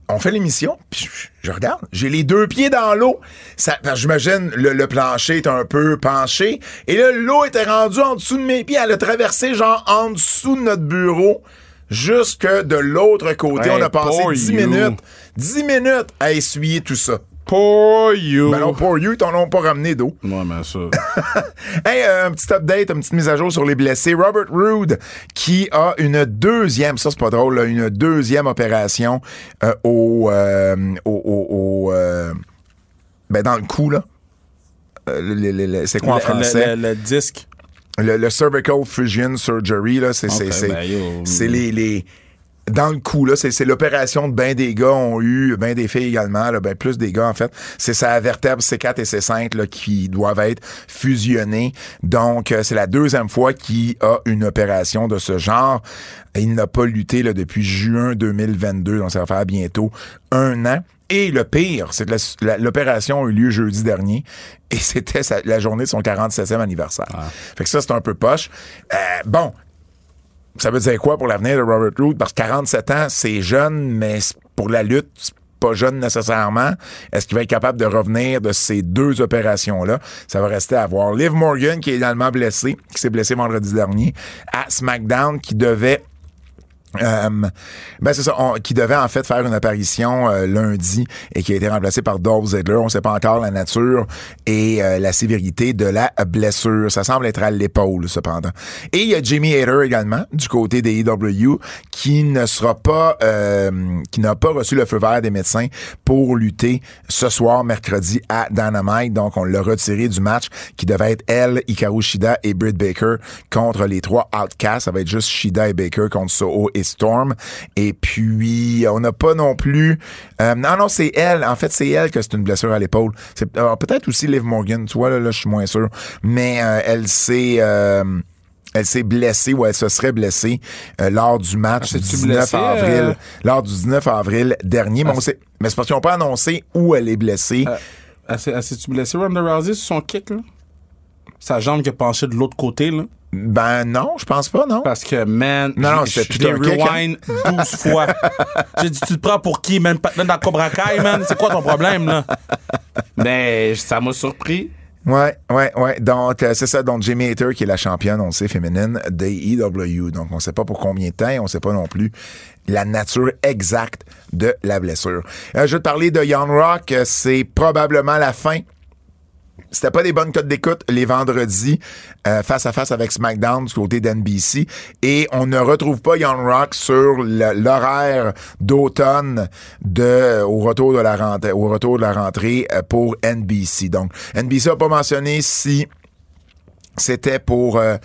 on fait l'émission, puis je, regarde, j'ai les deux pieds dans l'eau. Ça, j'imagine le, le plancher est un peu penché. Et là, l'eau était rendue en dessous de mes pieds. Elle a traversé genre en dessous de notre bureau jusque de l'autre côté. Hey, on a passé poor 10 you. minutes. 10 minutes à essuyer tout ça. Pour you. Ben non, pour you, ils t'en ont pas ramené d'eau. Ouais, mais ça. Hey, euh, un petit update, une petite mise à jour sur les blessés. Robert Roode, qui a une deuxième, ça c'est pas drôle, là, une deuxième opération euh, au, euh, au, au- ben dans le cou là. C'est quoi en français? Le, le- le disque. Le, le cervical fusion surgery, là, c'est, c'est, Ok, c'est, ben, c'est les, les- dans le coup, là, c'est, l'opération de ben des gars ont eu, ben des filles également, là, ben plus des gars, en fait. C'est sa vertèbre C4 et C5, là, qui doivent être fusionnés. Donc, euh, c'est la deuxième fois qu'il a une opération de ce genre. Il n'a pas lutté, là, depuis juin 2022, donc ça va faire bientôt un an. Et le pire, c'est que l'opération a eu lieu jeudi dernier et c'était la journée de son 47e anniversaire. Fait que ça, c'est un peu poche. Euh, bon, ça veut dire quoi pour l'avenir de Robert Roode? Parce que 47 ans, c'est jeune, mais pour la lutte, pas jeune nécessairement. Est-ce qu'il va être capable de revenir de ces deux opérations-là? Ça va rester à voir. Liv Morgan, qui est également blessé, qui s'est blessé vendredi dernier, à SmackDown, qui devait euh, ben c'est ça, on- qui devait en fait faire une apparition euh, lundi et qui a été remplacé par Dolph Ziggler. On sait pas encore la nature et euh, la sévérité de la blessure. Ça semble être à l'épaule cependant. Et il y a Jimmy Hater également du côté des EW qui ne sera pas, euh, qui n'a pas reçu le feu vert des médecins pour lutter ce soir mercredi à Dynamite. Donc on l'a retiré du match qui devait être elle, Hikaru Shida et Britt Baker contre les trois Outcasts. Ça va être juste Shida et Baker contre Soho et Storm. Et puis, on n'a pas non plus... euh, non, non, c'est elle. En fait, c'est elle que c'est une blessure à l'épaule. C'est alors, peut-être aussi Liv Morgan. Tu vois, là, là je suis moins sûr. Mais euh, elle s'est... euh, elle s'est blessée ou elle se serait blessée lors du match Ah, du s'est-tu 19 blessée, avril. Lors du 19 avril dernier. Mais, Ah, on sait- mais c'est parce qu'ils n'ont pas annoncé où elle est blessée. S'est- elle s'est-tu blessée, Ronda Rousey, sur son kick, là? Sa jambe qui a penché de l'autre côté, là? Ben non, je pense pas, non. Parce que, man, Non, non, un kick, hein. rewind 12 fois. J'ai dit, tu te prends pour qui, man? Patman dans Cobra Kai, man? C'est quoi ton problème, là? Mais ça m'a surpris. Ouais, ouais, ouais. Donc, euh, c'est ça. Donc, Jamie Hater, qui est la championne, on le sait, féminine, des EW. Donc, on sait pas pour combien de temps et on sait pas non plus la nature exacte de la blessure. Euh, je vais te parler de Young Rock. Euh, C'est probablement la fin c'était pas des bonnes cotes d'écoute les vendredis euh, face à face avec SmackDown du côté d'NBC et on ne retrouve pas Young Rock sur l'horaire d'automne de au retour de la rentrée au retour de la rentrée euh, pour NBC. Donc NBC a pas mentionné si c'était pour euh,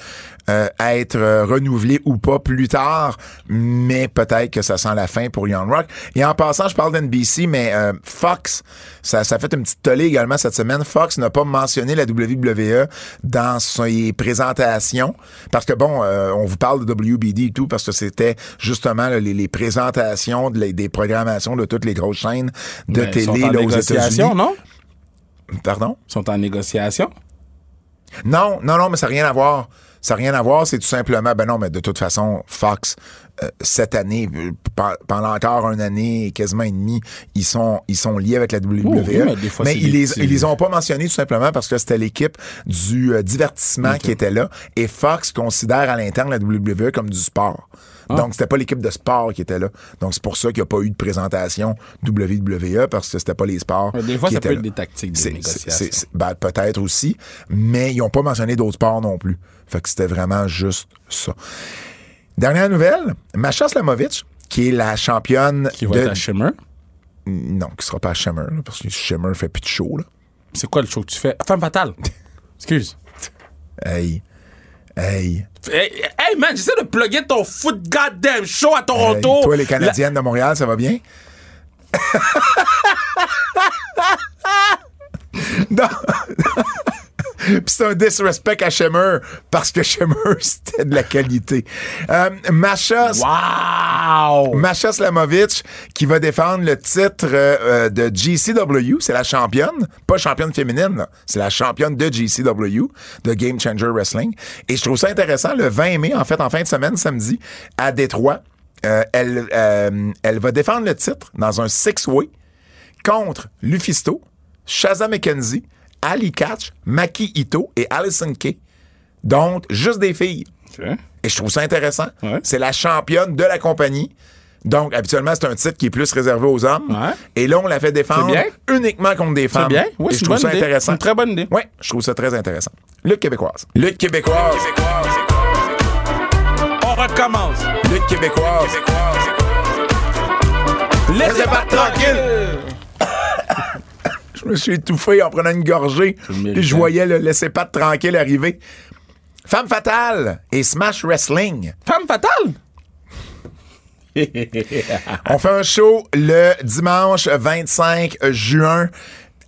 euh, être euh, renouvelé ou pas plus tard, mais peut-être que ça sent la fin pour Young Rock. Et en passant, je parle d'NBC, mais Fox, ça, ça fait une petite tollée également cette semaine. Fox n'a pas mentionné la WWE dans ses présentations, parce que bon, on vous parle de WBD et tout, parce que c'était justement là, les, les présentations de les- des programmations de toutes les grosses chaînes de Ben, sont télé en là, aux États-Unis. non? Pardon? Ils sont en négociation? Non, non, non, mais ça n'a rien à voir. Ça n'a rien à voir, c'est tout simplement, ben non, mais de toute façon, Fox, euh, cette année, euh, pe- pendant encore une année quasiment et demie, ils sont, ils sont liés avec la WWE. Oh, oui, mais fois, c'est ils les, petits- ils les ont pas mentionnés tout simplement parce que c'était l'équipe du euh, divertissement qui était là. Et Fox considère à l'interne la WWE comme du sport. Donc, c'était pas l'équipe de sport qui était là. Donc, c'est pour ça qu'il n'y a pas eu de présentation WWE parce que c'était pas les sports. Des fois, qui ça peut là. être des tactiques de négociation. ben, peut-être aussi, mais ils n'ont pas mentionné d'autres sports non plus. Fait que c'était vraiment juste ça. Dernière nouvelle, Masha Slamovic, qui est la championne Qui va de... être à Shimmer. Non, qui sera pas à Shimmer, là, parce que Shimmer fait plus de show, là. C'est quoi le show que tu fais? Femme fatale. Excuse. Hey. Hey. Hey, hey, man, j'essaie de plugger ton foot goddamn show à Hey. Toronto. Toi, les Canadiennes de Montréal, ça va bien? non. Puis c'est un disrespect à Shimmer parce que Shimmer, c'était de la qualité. Euh, Masha, Wow! Slamovic qui va défendre le titre euh, euh, de GCW, c'est la championne, pas championne féminine, c'est la championne de GCW, de Game Changer Wrestling. Et je trouve ça intéressant, le 20 mai, en fait, en fin de semaine, samedi, à Détroit, euh, elle, euh, elle va défendre le titre dans un six-way contre Lufisto, Shaza McKenzie, Ali Catch, Maki Ito et Allison Kay. Donc, juste des filles. Et je trouve ça intéressant. Ouais. C'est la championne de la compagnie. Donc, habituellement, c'est un titre qui est plus réservé aux hommes. Ouais. Et là, on la fait défendre uniquement contre des C'est femmes. bien. Oui, Et je trouve ça idée. intéressant. C'est une très bonne idée. Oui, je trouve ça très intéressant. Lutte québécoise. Lutte québécoise. On recommence. Lutte québécoise. Laissez pas tranquille. Je me suis étouffé en prenant une gorgée. Puis je voyais le laisser pas tranquille arriver. Femme fatale et Smash Wrestling. Femme fatale? On fait un show le dimanche 25 juin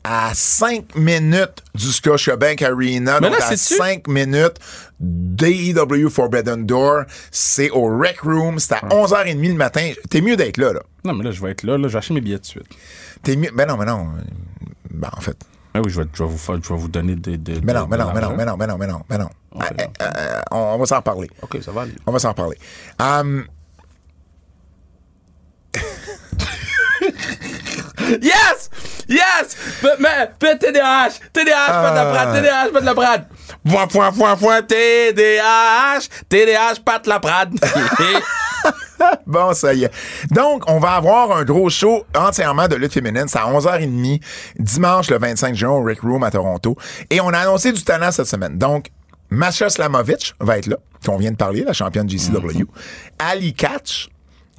à 5 minutes du Scotiabank Arena. Mais donc là, à c'est-tu- 5 minutes d'AEW Forbidden Door. C'est au Rec Room. C'est à 11h30 le matin. T'es mieux d'être là, là. Non, mais là, je vais être là. là je vais acheter mes billets de suite. T'es mieux. Ben non, mais non. Ben, en fait. Ah oui, je vais, je vais vous, faire- je vais vous donner des. des Mais de- non, mais de non, mais non, mais non, mais non, mais non, mais non. Ok, Euh, euh, on, on va s'en reparler. Ok, ça va aller. On va s'en reparler. Hum, Yes! Yes! Mais, mais, TDAH! TDAH, pas de la prade! TDAH, pas de la prade! Point, point, point, point, TDAH! TDAH, pas de la prade! Bon, ça y est. Donc, on va avoir un gros show entièrement de lutte féminine. C'est à 11h30, dimanche le 25 juin au Rec Room à Toronto. Et on a annoncé du talent cette semaine. Donc, Masha Slamovic va être là, qu'on vient de parler, la championne GCW. Ali Catch,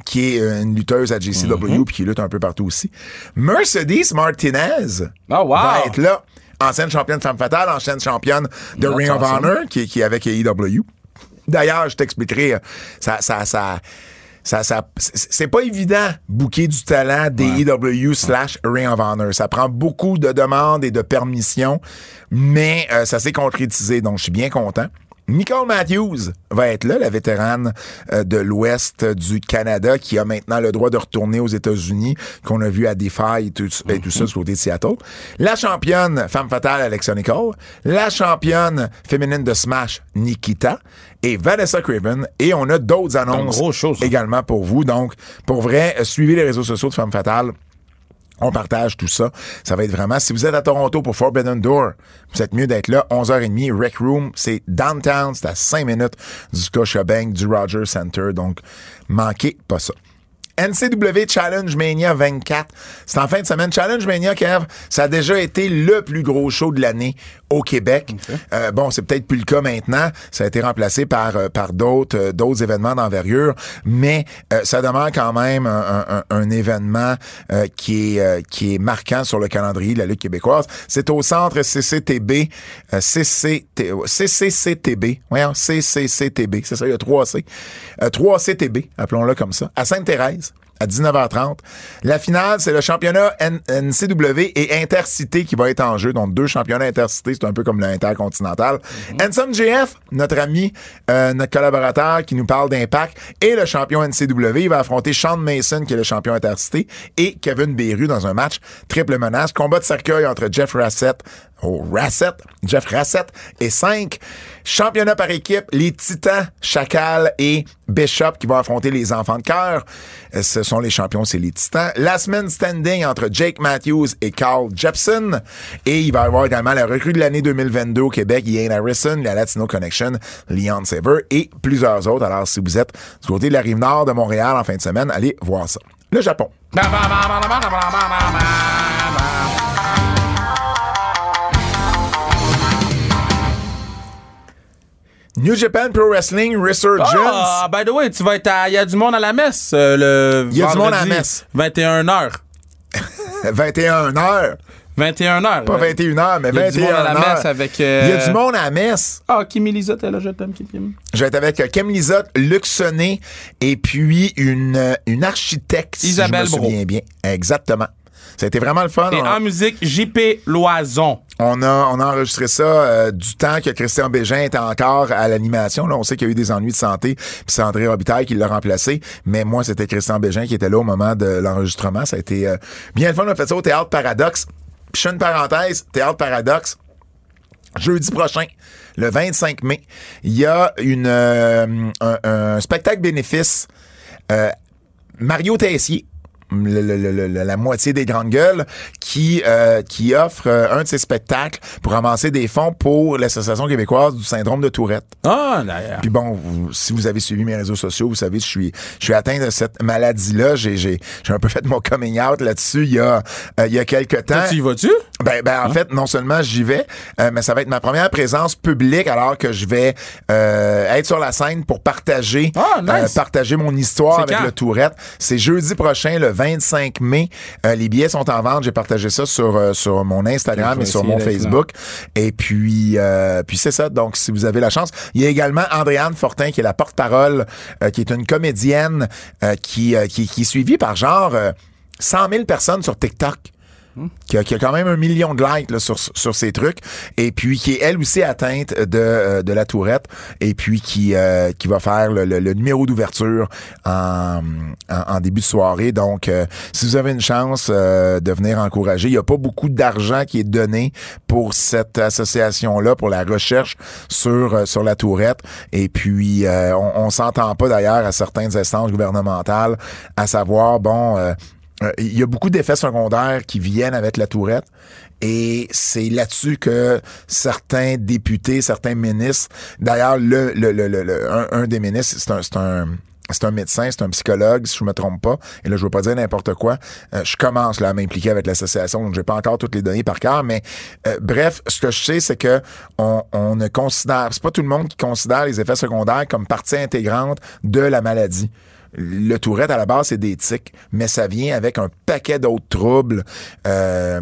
qui est euh, une lutteuse à GCW puis qui lutte un peu partout aussi. Mercedes Martinez Oh, wow. va être là. Ancienne championne femme fatale, ancienne championne de Ring of. Honor, qui, qui est avec AEW. D'ailleurs, je t'expliquerai, euh, ça, ça, ça, ça, ça- c'est pas évident booker du talent des EW slash Ring of Honor. Ça prend beaucoup de demandes et de permissions, mais euh, ça s'est concrétisé, donc je suis bien content. Nicole Matthews va être là, la vétérane euh, de l'Ouest du Canada qui a maintenant le droit de retourner aux États-Unis, qu'on a vu à Defy et tout, et tout ça du côté de Seattle. La championne femme fatale Alexa Nicole, la championne féminine de Smash Nikita et Vanessa Craven. Et on a d'autres annonces gros également pour vous. Donc, pour vrai, suivez les réseaux sociaux de Femme Fatale. On partage tout ça. Ça va être vraiment. Si vous êtes à Toronto pour Forbidden Door, vous êtes mieux d'être là. 11h30, Rec Room. C'est downtown. C'est à 5 minutes du Scotiabank, du Rogers Center. Donc, manquez pas ça. NCW Challenge Mania 24. C'est en fin de semaine. Challenge Mania, Kev, ça a déjà été le plus gros show de l'année au Québec. Euh, bon, c'est peut-être plus le cas maintenant. Ça a été remplacé par, euh, par d'autres, euh, d'autres événements d'envergure, mais euh, ça demeure quand même un, un- un événement euh, qui, est, euh, qui est marquant sur le calendrier de la Ligue québécoise. C'est au centre CCTB, euh, CCT, CCCTB, voyons, CCCTB, c'est ça, il y a 3C. Euh, 3CTB, appelons-le comme ça, à Sainte-Thérèse à 19h30. La finale, c'est le championnat NCW et Intercité qui va être en jeu. Donc, deux championnats Intercité, c'est un peu comme l'Intercontinental. Ensom GF, notre ami, euh, notre collaborateur qui nous parle d'impact, et le champion NCW, il va affronter Sean Mason, qui est le champion Intercité, et Kevin Beru dans un match triple menace. Combat de cercueil entre Jeff Rassett, au Rassett, Jeff Rassett. Et 5, championnat par équipe, les Titans, Chacal et Bishop qui vont affronter les enfants de cœur. Euh, Ce sont les champions, c'est les Titans. La semaine standing entre Jake Matthews et Carl Jepson. Et il va y avoir également la recrue de l'année 2022 au Québec, Ian Harrison, la Latino Connection, Leon Saver et plusieurs autres. Alors, si vous êtes du côté de la rive nord de Montréal en fin de semaine, allez voir ça. Le Japon. New Japan Pro Wrestling Resurgence. Ah, by the way, tu vas être à. Il y a du monde à la messe euh, le. Il y a du monde à la messe. 21h. 21 heures. 21h. Pas 21 heures, mais Il y a 21 du monde à la messe avec. euh, Il y a du monde à la messe. Ah, Kimi Lisa, t'es là, je t'aime, Kim. Je vais être avec euh, Kim Lizotte, Luc Sonnet et puis une, euh, une architecte, si Isabelle je me souviens bien. Exactement. Ça a été vraiment le fun. Et On- en musique, JP Loison. On a, on a enregistré ça euh, du temps que Christian Bégin était encore à l'animation. Là, on sait qu'il y a eu des ennuis de santé, puis c'est André Robitaille qui l'a remplacé. Mais moi, c'était Christian Bégin qui était là au moment de l'enregistrement. Ça a été euh, bien le fun. On a fait ça au Théâtre Paradoxe. Puis je fais une parenthèse, Théâtre Paradoxe. Jeudi prochain, le 25 mai, il y a une, euh, un, un spectacle bénéfice. Mario Tessier, le- le- la moitié des grandes gueules, qui, euh, qui offre euh, un de ses spectacles pour ramasser des fonds pour l'Association québécoise du syndrome de Tourette. Ah, d'ailleurs. Puis bon, vous- si vous avez suivi mes réseaux sociaux, vous savez, je suis, je suis atteint de cette maladie-là. J'ai, j'ai, j'ai un peu fait mon coming out là-dessus il y a, euh, il y a quelques temps. Tu y vas-tu? Ben, ben en fait, non seulement j'y vais, euh, mais ça va être ma première présence publique alors que je vais euh, être sur la scène pour partager, Ah, nice. euh, partager mon histoire avec quand? le Tourette. C'est jeudi prochain, le 25 mai. Euh, les billets sont en vente. J'ai partagé ça sur euh, sur mon Instagram et sur mon. Facebook. Et puis euh, puis c'est ça. Donc si vous avez la chance, il y a également Andréane Fortin qui est la porte-parole, euh, qui est une comédienne euh, qui, euh, qui qui est suivie par genre euh, 100 000 personnes sur TikTok qui a, qui a quand même un million de likes là, sur, sur ces trucs, et puis qui est elle aussi atteinte de, euh, de la tourette, et puis qui, euh, qui va faire le, le- le numéro d'ouverture en, en, en début de soirée. Donc, euh, si vous avez une chance euh, de venir encourager, il n'y a pas beaucoup d'argent qui est donné pour cette association-là, pour la recherche sur, euh, sur la tourette, et puis euh, on, on s'entend pas d'ailleurs à certaines instances gouvernementales à savoir, bon... euh, il y a beaucoup d'effets secondaires qui viennent avec la tourette. Et c'est là-dessus que certains députés, certains ministres, d'ailleurs, le, le, le, le- un des ministres, c'est un, c'est un, c'est un médecin, c'est un psychologue, si je me trompe pas. Et là, je veux pas dire n'importe quoi. Euh, je commence là, à m'impliquer avec l'association, donc j'ai pas encore toutes les données par cœur. Mais euh, bref, ce que je sais, c'est que on, on ne considère, c'est pas tout le monde qui considère les effets secondaires comme partie intégrante de la maladie. Le tourette, à la base, c'est des tics, mais ça vient avec un paquet d'autres troubles euh,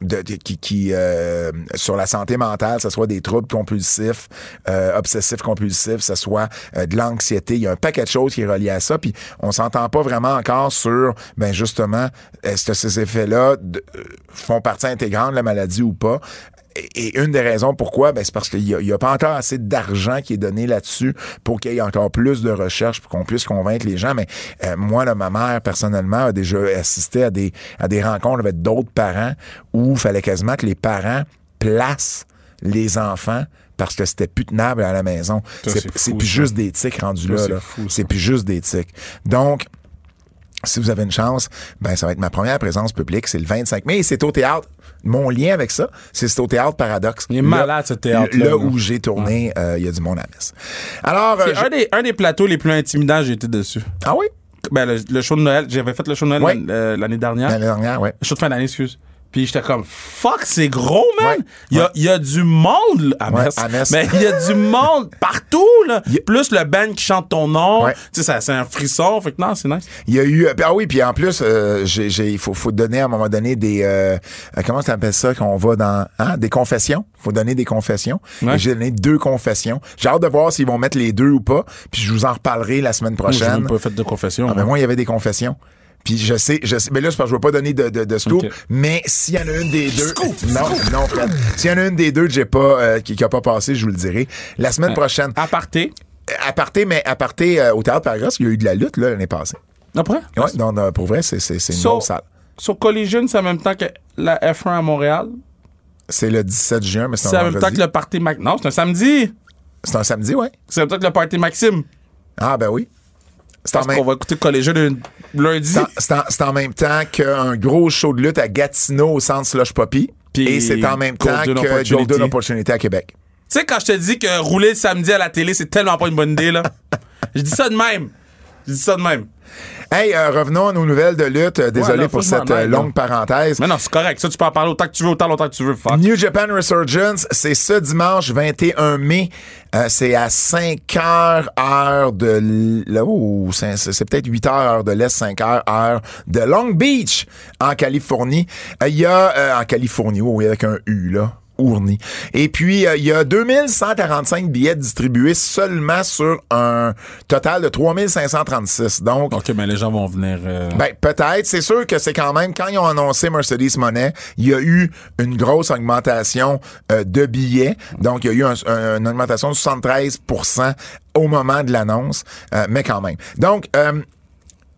de, qui, euh, sur la santé mentale, que ce soit des troubles compulsifs, euh, obsessifs compulsifs, que ce soit euh, de l'anxiété. Il y a un paquet de choses qui est relié à ça, puis on s'entend pas vraiment encore sur, ben justement, est-ce que ces effets-là font partie intégrante de la maladie ou pas? Et et une des raisons pourquoi, ben, c'est parce qu'il n'y a, pas encore assez d'argent qui est donné là-dessus pour qu'il y ait encore plus de recherche pour qu'on puisse convaincre les gens. Mais euh, moi, là, ma mère, personnellement, a déjà assisté à des, à des rencontres avec d'autres parents où il fallait quasiment que les parents placent les enfants parce que c'était plus tenable à la maison. C'est plus juste des tics rendus là. c'est là. C'est plus juste des tics. Donc, si vous avez une chance, ben ça va être ma première présence publique, c'est le 25 mai et c'est au théâtre. Mon lien avec ça, c'est c'est au théâtre Paradoxe. Il est Là- malade, ce théâtre-là, Là, là. où j'ai tourné, euh, il y a du monde à la messe. Alors, euh, C'est je- un, des, un des plateaux les plus intimidants, j'ai été dessus. ah oui, Ben, le, le show de Noël, j'avais fait le show de Noël Ouais. euh, l'année dernière. l'année dernière, ouais. Le show de fin d'année, excuse. Puis j'étais comme, fuck, c'est gros, man. Ouais. Il, y a, Ouais. y a du monde là, à Ouais, Metz. à Metz. Mais il y a du monde partout, là. Plus le band qui chante ton nom. Ouais. Tu sais, ça- c'est un frisson. Fait que non, c'est nice. Il y a eu, ah oui, puis en plus, euh, j'ai, j'ai- il faut, faut donner à un moment donné des, euh, euh, comment tu appelles ça qu'on va dans, hein, des confessions? Faut donner des confessions. J'ai donné deux confessions. J'ai hâte de voir s'ils vont mettre les deux ou pas. Puis je vous en reparlerai la semaine J'ai prochaine. même pas fait de confession. Ah, ben hein. moi, il y avait des confessions. Puis je sais, je sais, mais là, c'est parce que je veux pas donner de, de, de scoop, mais s'il y en a une des deux, non, non, Fred. S'il y en a une des deux que j'ai pas, euh, qui, qui a pas passé, je vous le dirai. La semaine prochaine, Aparté. à partir, mais à partir euh, au théâtre Paragraphs, il y a eu de la lutte, là, l'année passée. Après? Ouais, non, non, pour vrai, c'est, c'est, c'est une So- grosse salle. Sur Collision, c'est en même temps que la F1 à Montréal. C'est le 17 juin, mais c'est C'est en même temps que le party Maxime. Non, c'est un samedi. C'est un samedi, ouais. C'est en même temps que le party Maxime. Ah, ben oui. C'est en, même... qu'on va écouter collégien de lundi. c'est en- même temps qu'un gros show de lutte à Gatineau au centre Slush Poppy. Et c'est en même temps que Opportunity. Golden Opportunity à Québec. Tu sais, quand je te dis que rouler le samedi à la télé, c'est tellement pas une bonne idée, là. je dis ça de même. Je dis ça de même. Hey, euh, revenons à nos nouvelles de lutte. Euh, Désolé pour cette euh, longue parenthèse. Mais non, c'est correct. Ça, tu peux en parler autant que tu veux, autant longtemps que tu veux. Fuck. New Japan Resurgence, c'est ce dimanche 21 mai. Euh, c'est à 5 heures heure de l- là oh, c'est peut-être 8 heures heure de l'Est, 5 heures heure de Long Beach en Californie. Il y a en Californie, oui, avec un U là. Ourny. Et puis, euh, il y a 2145 billets distribués seulement sur un total de 3536. Donc, Ok, mais les gens vont venir. euh, ben, peut-être. C'est sûr que c'est quand même, quand ils ont annoncé Mercedes Monet, il y a eu une grosse augmentation euh, de billets. Donc, il y a eu un- un- une augmentation de 73% au moment de l'annonce, euh, mais quand même. Donc, euh,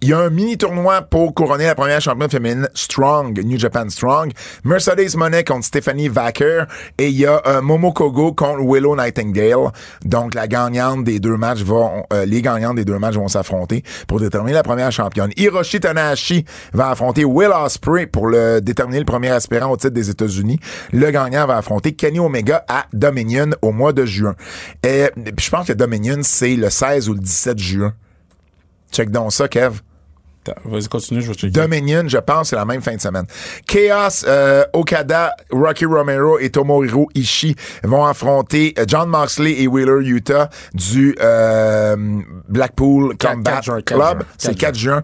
il y a un mini tournoi pour couronner la première championne féminine Strong, New Japan Strong. Mercedes Monet contre Stephanie Vacker. Et il y a euh, Momo Kogo contre Willow Nightingale. Donc, la gagnante des deux matchs vont, euh, les gagnantes des deux matchs vont s'affronter pour déterminer la première championne. Hiroshi Tanahashi va affronter Will Ospreay pour le déterminer le premier aspirant au titre des États-Unis. Le gagnant va affronter Kenny Omega à Dominion au mois de juin. Et, je pense que Dominion, c'est le 16 ou le 17 juin. Check donc ça, Kev. Vas-y, continue, je vais checker. Dominion, je pense, c'est la même fin de semaine. Chaos, euh, Okada, Rocky Romero et Tomohiro Ishii vont affronter euh, John Moxley et Wheeler Utah du euh, Blackpool Combat Club. C'est quatre 4 juin.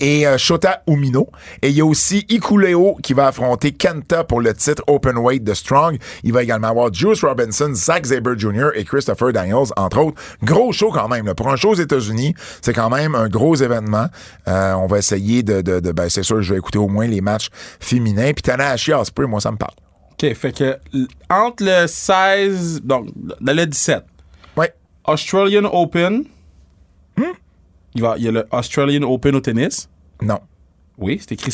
Et euh, Shota Umino. Et il y a aussi Ikuleo qui va affronter Kenta pour le titre Open Weight de Strong. Il va également avoir Juice Robinson, Zack Sabre Jr. et Christopher Daniels, entre autres. Gros show quand même. là. Pour un show aux États-Unis, c'est quand même un gros événement. Euh, on va essayer de, de, de- ben c'est sûr, je vais écouter au moins les matchs féminins. Puis Tanahashi Ospreay, moi ça me parle. OK, fait que entre le 16, donc le 17, Ouais. Australian Open. Hmm? Il, va, il y a le Australian Open au tennis. Non. Oui, c'est écrit.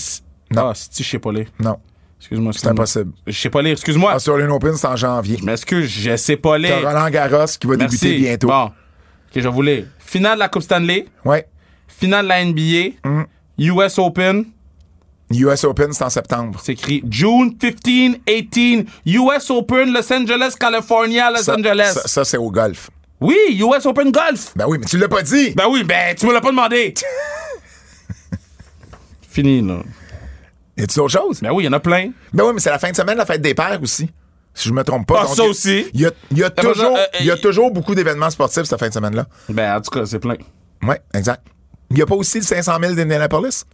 Non. Ah, si, je sais pas lire. Non. Excuse-moi. C'est impossible. Je sais pas lire, excuse-moi. Australian Open, c'est en janvier. Je m'excuse, je sais pas T'as lire. Roland Garros qui va Merci. débuter bientôt. Bon. OK, je vais vous lire. Finale de la Coupe Stanley. Ouais. Finale de la NBA. Hmm. US Open. US Open, c'est en septembre. C'est écrit June 15, 18. US Open, Los Angeles, California, Los Ça, Angeles. ça- ça, c'est au golf. Oui, US Open Golf. Ben oui, mais tu l'as pas dit. Ben oui, ben tu me l'as pas demandé. Fini, là. Y a-tu d'autres choses? Ben oui, il y en a plein. Ben oui, mais c'est la fin de semaine, la fête des pères aussi. Si je me trompe pas. Ah, ça il y a- aussi. Il y a, y a toujours, euh, il y a euh, toujours beaucoup d'événements sportifs cette fin de semaine-là. Ben, en tout cas, c'est plein. Oui, exact. Il n'y a pas aussi le 500 000 d'Indianapolis?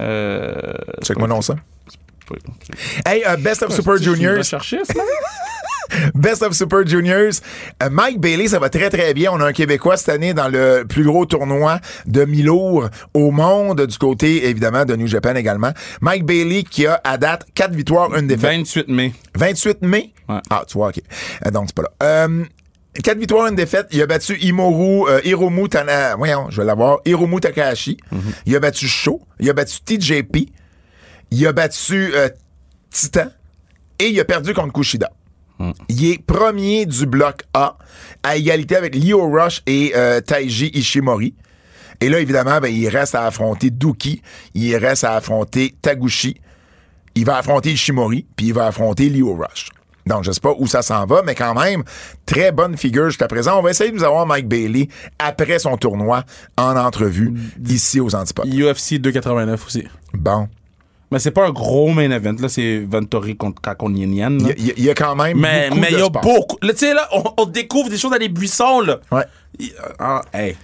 Euh. Check-moi non ça? Hey, euh, Best of Super Juniors. chercher ça? Best of Super Juniors. Euh, Mike Bailey, ça va très très bien. On a un Québécois cette année dans le plus gros tournoi de mi-lourd au monde, du côté évidemment de New Japan également. Mike Bailey qui a à date 4 victoires, une défaite. 28 mai. 28 mai? Ouais. Ah, tu vois, OK. Euh, donc, c'est pas là. Euh, 4 victoires, une défaite. Il a battu Imoru, euh, Hiromu Tana... Voyons, je vais l'avoir. Hiromu Takahashi. Il a battu Sho. Il a battu TJP. Il a battu euh, Titan. Et il a perdu contre Kushida. Il est premier du bloc A, à égalité avec Leo Rush et euh, Taiji Ishimori. Et là, évidemment, ben, il reste à affronter Duki. Il reste à affronter Taguchi. Il va affronter Ishimori, puis il va affronter Leo Rush. Donc, je sais pas où ça s'en va, mais quand même, très bonne figure jusqu'à présent. On va essayer de nous avoir Mike Bailey après son tournoi en entrevue ici aux Antipodes. UFC 289 aussi. Bon. Mais c'est pas un gros main event, là. C'est Ventori contre Kakon Yin Yan, Il y, a- y quand même Mais il y a sport. beaucoup. Tu sais, là, on, on découvre des choses dans les buissons, là. Ouais. Ah, hey.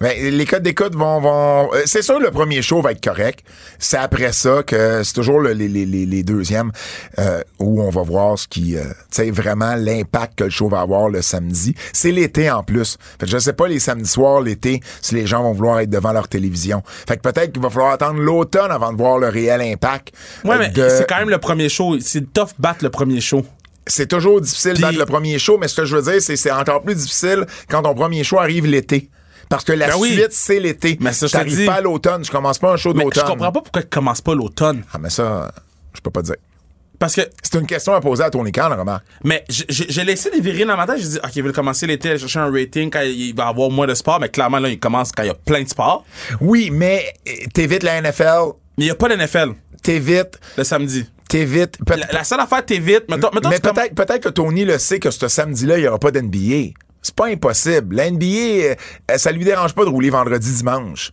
Ben, les codes d'écoute vont. vont euh, c'est sûr, le premier show va être correct. C'est après ça que c'est toujours le- les, les, les, les deuxièmes euh, où on va voir ce qui. euh, tu sais, vraiment l'impact que le show va avoir le samedi. C'est l'été en plus. Fait que je sais pas les samedis soirs, l'été, si les gens vont vouloir être devant leur télévision. Fait que peut-être qu'il va falloir attendre l'automne avant de voir le réel impact. Ouais, euh, mais de- c'est quand même le premier show. C'est tough battre le premier show. c'est toujours difficile Puis- battre le premier show, mais ce que je veux dire, c'est c'est encore plus difficile quand ton premier show arrive l'été. Parce que la Ben oui. suite, c'est l'été. Mais ça, je te T'arrives dis- pas à l'automne, tu commences pas un show d'automne. je comprends pas pourquoi il commence pas l'automne. Ah, mais ça, je peux pas dire. Parce que, C'est une question à poser à Tony Khan, remarque. mais j'ai laissé des virines dans ma tête. J'ai dit, OK, il veut commencer l'été, aller chercher un rating quand il va avoir moins de sport. Mais clairement, là, il commence quand il y a plein de sports. Oui, mais euh, t'évites la NFL, Mais il n'y a pas d'NFL t'évites, le samedi. t'évites. peut- La, la seule affaire, t'es vite. Mettons, mettons, mais tu peut-être peut-être que Tony le sait que ce samedi-là, il n'y aura pas d'NBA. C'est pas impossible. La NBA, euh, ça lui dérange pas de rouler vendredi, dimanche.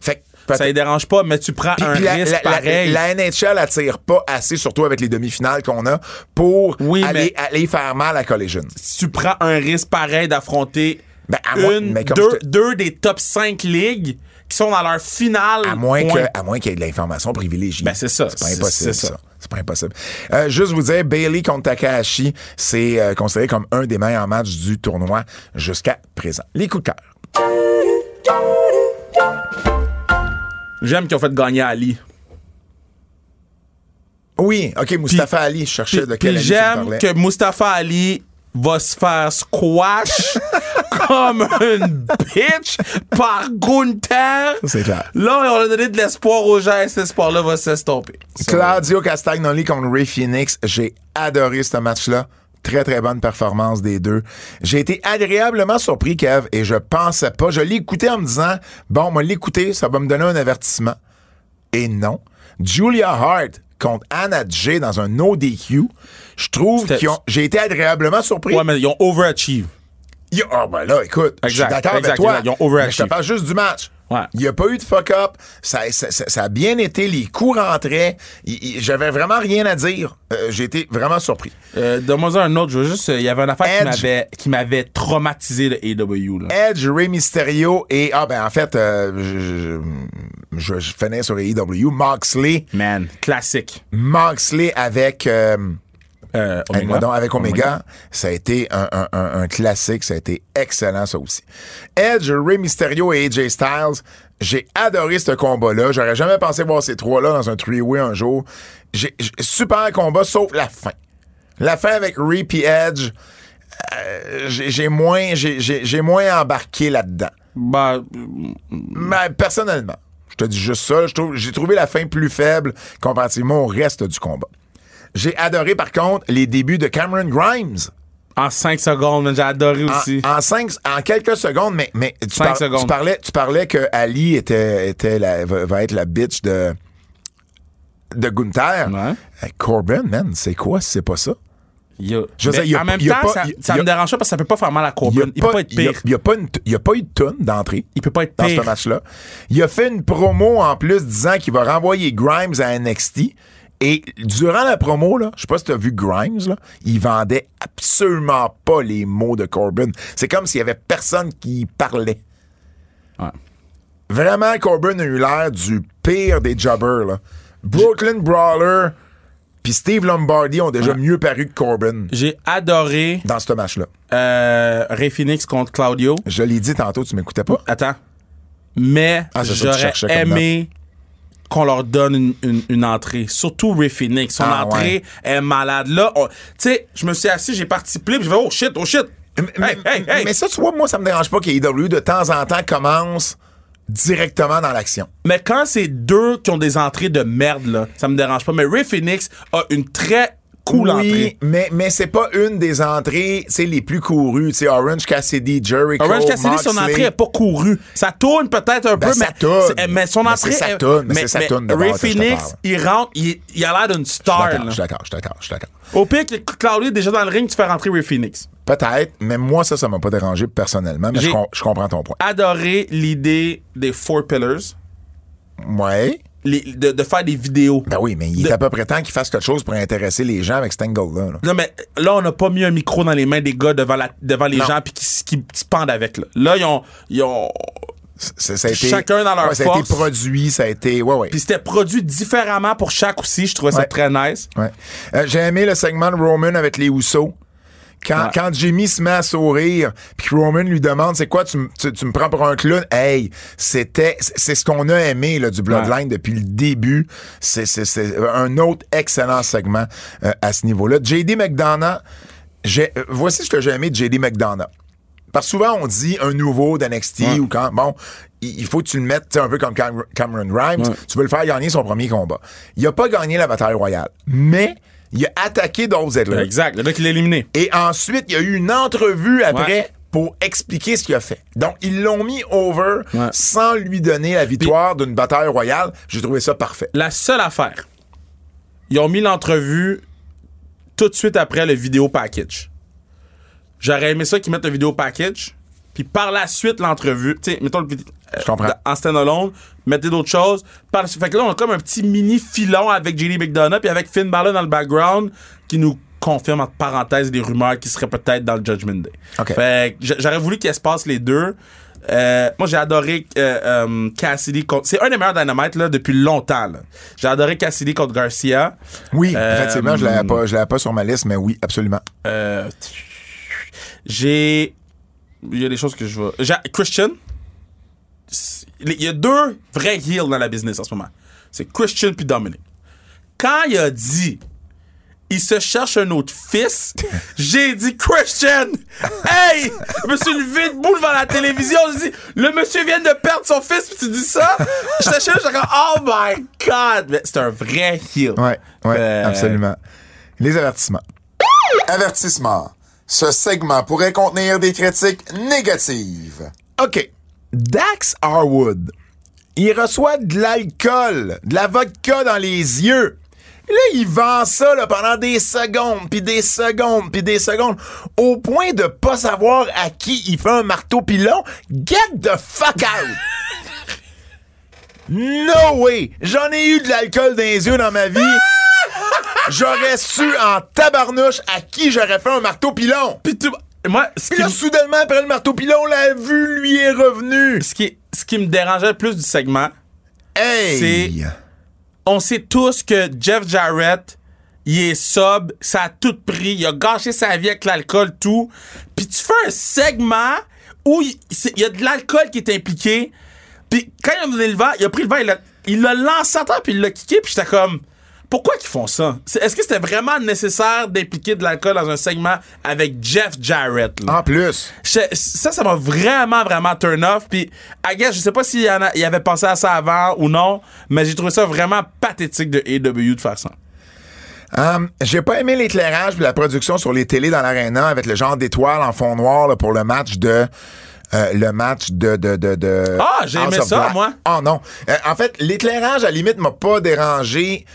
Fait que ça ne dérange pas, mais tu prends un la, risque la- pareil. la NHL attire pas assez, surtout avec les demi-finales qu'on a, pour Oui, aller, aller faire mal à Collision. tu prends un risque pareil d'affronter Ben, une, deux, te- deux des top 5 ligues qui sont dans leur finale. À moins qu'il y ait de l'information privilégiée. Ben, c'est ça. C'est pas impossible, c'est ça. ça. C'est pas impossible. Euh, juste vous dire, Bailey contre Takahashi, c'est euh, considéré comme un des meilleurs matchs du tournoi jusqu'à présent. Les coups de cœur. J'aime qu'ils ont fait gagner Ali. Oui, OK, Mustafa Ali, je cherchais de quel Ali j'aime que Mustafa Ali va se faire squash comme une bitch par Gunther. C'est clair. Là, on a donné de l'espoir aux gens et cet espoir-là va s'estomper. Claudio Castagnoli contre Ray Phoenix, j'ai adoré ce match-là. Très, très bonne performance des deux. J'ai été agréablement surpris, Kev, et je pensais pas. Je l'ai écouté en me disant, bon, moi, l'écouter, ça va me donner un avertissement. Et non. Julia Hart contre Anna Jay dans un ODQ. Je trouve qu'ils ont, j'ai été agréablement surpris. Ouais, mais ils ont overachieve. Il y a- Ah, ben là, écoute, je suis d'accord avec toi. exact. Ils ont mais je te parle juste du match. Ouais. Il n'y a pas eu de fuck-up. Ça, ça, ça- ça a bien été. Les coups rentraient. J'avais vraiment rien à dire. Euh, J'ai été vraiment surpris. Euh, Donne-moi un autre. Je veux juste. euh, Il y avait une affaire qui Edge. m'avait, qui m'avait traumatisé le AW. Là. Edge, Rey Mysterio et... Ah, ben en fait, euh, je, finis sur AEW. Moxley. Man, classique. Moxley avec... euh, Euh, Omega. donc, avec Omega, ça a été un, un- un- un classique, ça a été excellent ça aussi. Edge, Rey Mysterio et AJ Styles, j'ai adoré ce combat-là. J'aurais jamais pensé voir ces trois-là dans un three-way un jour. J'ai, super combat, sauf la fin. La fin avec Rey et Edge, euh, j'ai, moins, j'ai, moins embarqué là-dedans. Bah, Mais personnellement, te dis juste ça, je j'ai trouvé la fin plus faible comparativement au reste du combat. J'ai adoré par contre les débuts de Cameron Grimes. en 5 secondes, j'ai adoré aussi. En, cinq, en quelques secondes, mais, mais tu, Cinq par- secondes. tu parlais, tu parlais que Ali était, était la- va, être la bitch de, de Gunther. Ouais. Corbin, man, c'est quoi si c'est pas ça? Je veux dire, y a en même il y a temps, pas- ça, me dérange pas parce que ça peut pas faire mal à Corbin. Il, peut pas être il y a- pire. il y a pas une y a pas eu de tonne d'entrée Il peut pas être dans pire. ce match-là. Il a fait une promo en plus disant qu'il va renvoyer Grimes à NXT. Et durant la promo, là, je sais pas si tu as vu Grimes, là, il vendait absolument pas les mots de Corbin. C'est comme s'il y avait personne qui parlait. Ouais. Vraiment, Corbin a eu l'air du pire des jobbers. Là. Brooklyn Brawler puis Steve Lombardi ont déjà Ouais. mieux paru que Corbin J'ai adoré dans ce match-là. euh, Ray Phoenix contre Claudio. Je l'ai dit tantôt, tu m'écoutais pas? Attends. Mais Ah, j'aurais aimé qu'on leur donne une, une- une entrée. Surtout Ray Phoenix. Son Ah, entrée est malade. Là, tu sais, je me suis assis, j'ai participé, puis je vais oh shit, oh shit. Mais, Hey, hey, hey. mais ça, tu vois, moi, ça me dérange pas qu'AEW, de temps en temps, commence directement dans l'action. Mais quand c'est deux qui ont des entrées de merde, là, ça me dérange pas. Mais Ray Phoenix a une très cool oui, entrée. mais, mais c'est pas une des entrées, les plus courues. Tu sais, Orange Cassidy, Jericho, Orange Cassidy, son entrée n'est pas courue. Ça tourne peut-être un Ben, peu, ça mais, tourne. son entrée. est- toune, mais Ray Phoenix, il rentre, il, il a l'air d'une star. je suis d'accord, je suis d'accord, je suis d'accord. Au pire que Claudio est déjà dans le ring, tu fais rentrer Ray Phoenix. Peut-être, mais moi, ça, ça m'a pas dérangé personnellement, mais je, J'ai- com- je comprends ton point. Adoré l'idée des Four Pillars, Ouais. les- de, de faire des vidéos. Ben oui, mais il De- est à peu près temps qu'il fasse quelque chose pour intéresser les gens avec cet angle-là. là. Non, mais là, on n'a pas mis un micro dans les mains des gars devant, la, devant les Non. gens puis qui, qui se pendent avec. Là, Là, ils ont. Ils ont C'est- ça a été, Chacun dans leur ouais, Ça a été force. produit, ça a été... Ouais, ouais. puis c'était produit différemment pour chaque aussi. Je trouvais ça très nice. Ouais. Euh, J'ai aimé le segment de Roman avec les Housseaux. Quand, Ouais. quand Jimmy se met à sourire, puis Roman lui demande c'est quoi, tu, m- tu, tu me prends pour un clown? Hey, c'était, c'est ce qu'on a aimé là, du Bloodline depuis le début. C'est, un autre excellent segment euh, à ce niveau-là. JD McDonough, euh, voici ce que j'ai aimé de JD McDonough. Parce que souvent, on dit un nouveau d'NXT Ouais. ou quand, bon, il faut que tu le mettes tu sais, un peu comme Cam- Cameron Grimes. Ouais. Tu veux le faire gagner son premier combat. Il a pas gagné la bataille royale. Mais Il a attaqué Dolph Ziggler. Exact. Le gars qui l'a éliminé. Et ensuite, il y a eu une entrevue après Ouais. pour expliquer ce qu'il a fait. Donc, ils l'ont mis over Ouais. sans lui donner la victoire d'une bataille royale. J'ai trouvé ça parfait. La seule affaire, ils ont mis l'entrevue tout de suite après le vidéo package. J'aurais aimé ça qu'ils mettent le vidéo package, puis par la suite l'entrevue. Tu sais, mettons Je comprends. En stand-alone, mettez d'autres choses. Par la suite- fait que là, on a comme un petit mini filon avec JD McDonough, puis avec Finn Balor dans le background, qui nous confirme entre parenthèses des rumeurs qui seraient peut-être dans le Judgment Day. Fait que j'aurais voulu qu'il se passe les deux. Euh, moi, j'ai adoré euh, euh, Cassidy contre. C'est un des meilleurs Dynamite là, depuis longtemps. J'ai adoré Cassidy contre Garcia. Oui, Euh, effectivement, je l'avais pas, je l'avais pas sur ma liste, mais oui, absolument. J'ai. Il y a des choses que je vois. Christian. Il y a deux vrais heels dans la business en ce moment. C'est Christian puis Dominic. Quand il a dit il se cherche un autre fils, j'ai dit Christian, hey, je me suis levé debout devant la télévision, j'ai dit le monsieur vient de perdre son fils puis tu dis ça? Chez lui, j'étais comme oh my god, Mais c'est un vrai heel. Ouais, ouais, Euh, absolument. Les avertissements. Avertissement. Ce segment pourrait contenir des critiques négatives. OK. Dax Harwood. Il reçoit de l'alcool, de la vodka dans les yeux. Et Là, il vend ça là, pendant des secondes, puis des secondes, puis des secondes, au point de pas savoir à qui il fait un marteau pilon. Get the fuck out! No way! J'en ai eu de l'alcool dans les yeux dans ma vie. J'aurais su en tabarnouche à qui j'aurais fait un marteau pilon. Puis tout- moi, ce Puis là, me- soudainement, après le marteau pilon, la vue lui est revenue. ce qui, ce qui me dérangeait le plus du segment, Hey! on sait tous que Jeff Jarrett, il est sub, ça a tout pris, il a gâché sa vie avec l'alcool, tout. Puis tu fais un segment où il, c'est- il y a de l'alcool qui est impliqué. Puis quand il a donné le vent, il a pris le vent, il l'a il l'a lancé à terre, puis il l'a kické, puis j'étais comme... Pourquoi qu'ils font ça? Est-ce que c'était vraiment nécessaire d'impliquer de l'alcool dans un segment avec Jeff Jarrett? là? En plus. Je- ça, ça m'a vraiment, vraiment turn off. Puis, guess, je sais pas s'il y avait pensé à ça avant ou non, mais j'ai trouvé ça vraiment pathétique de AW de faire ça. Hum, J'ai pas aimé l'éclairage puis la production sur les télés dans l'aréna avec le genre d'étoiles en fond noir là, pour le match de. euh, le match de. de, de, de Ah, j'ai aimé ça, Black. moi. Oh non. Euh, en fait, l'éclairage, à la limite, m'a pas dérangé.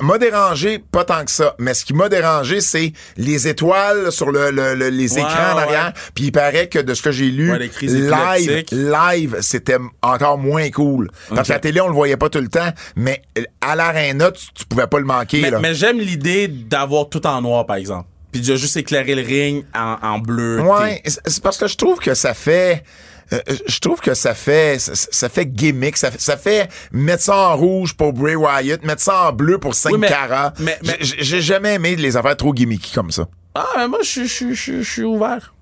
M'a dérangé pas tant que ça, mais ce qui m'a dérangé, c'est les étoiles sur le, le- le- les écrans ouais, derrière. Puis il paraît que de ce que j'ai lu, Ouais, live, live, c'était encore moins cool. Parce Ok. que la télé, on le voyait pas tout le temps, mais à l'aréna, tu, tu pouvais pas le manquer. Mais, j'aime l'idée d'avoir tout en noir, par exemple. Puis de juste éclairer le ring en, en bleu. Ouais, c'est parce que je trouve que ça fait. Euh, je trouve que ça fait ça, ça fait gimmick, ça fait, ça fait mettre ça en rouge pour Bray Wyatt, mettre ça en bleu pour Saint Oui, mais- Cara. mais- mais- J'ai jamais aimé les affaires trop gimmicky comme ça. Ah, mais moi, je suis ouvert.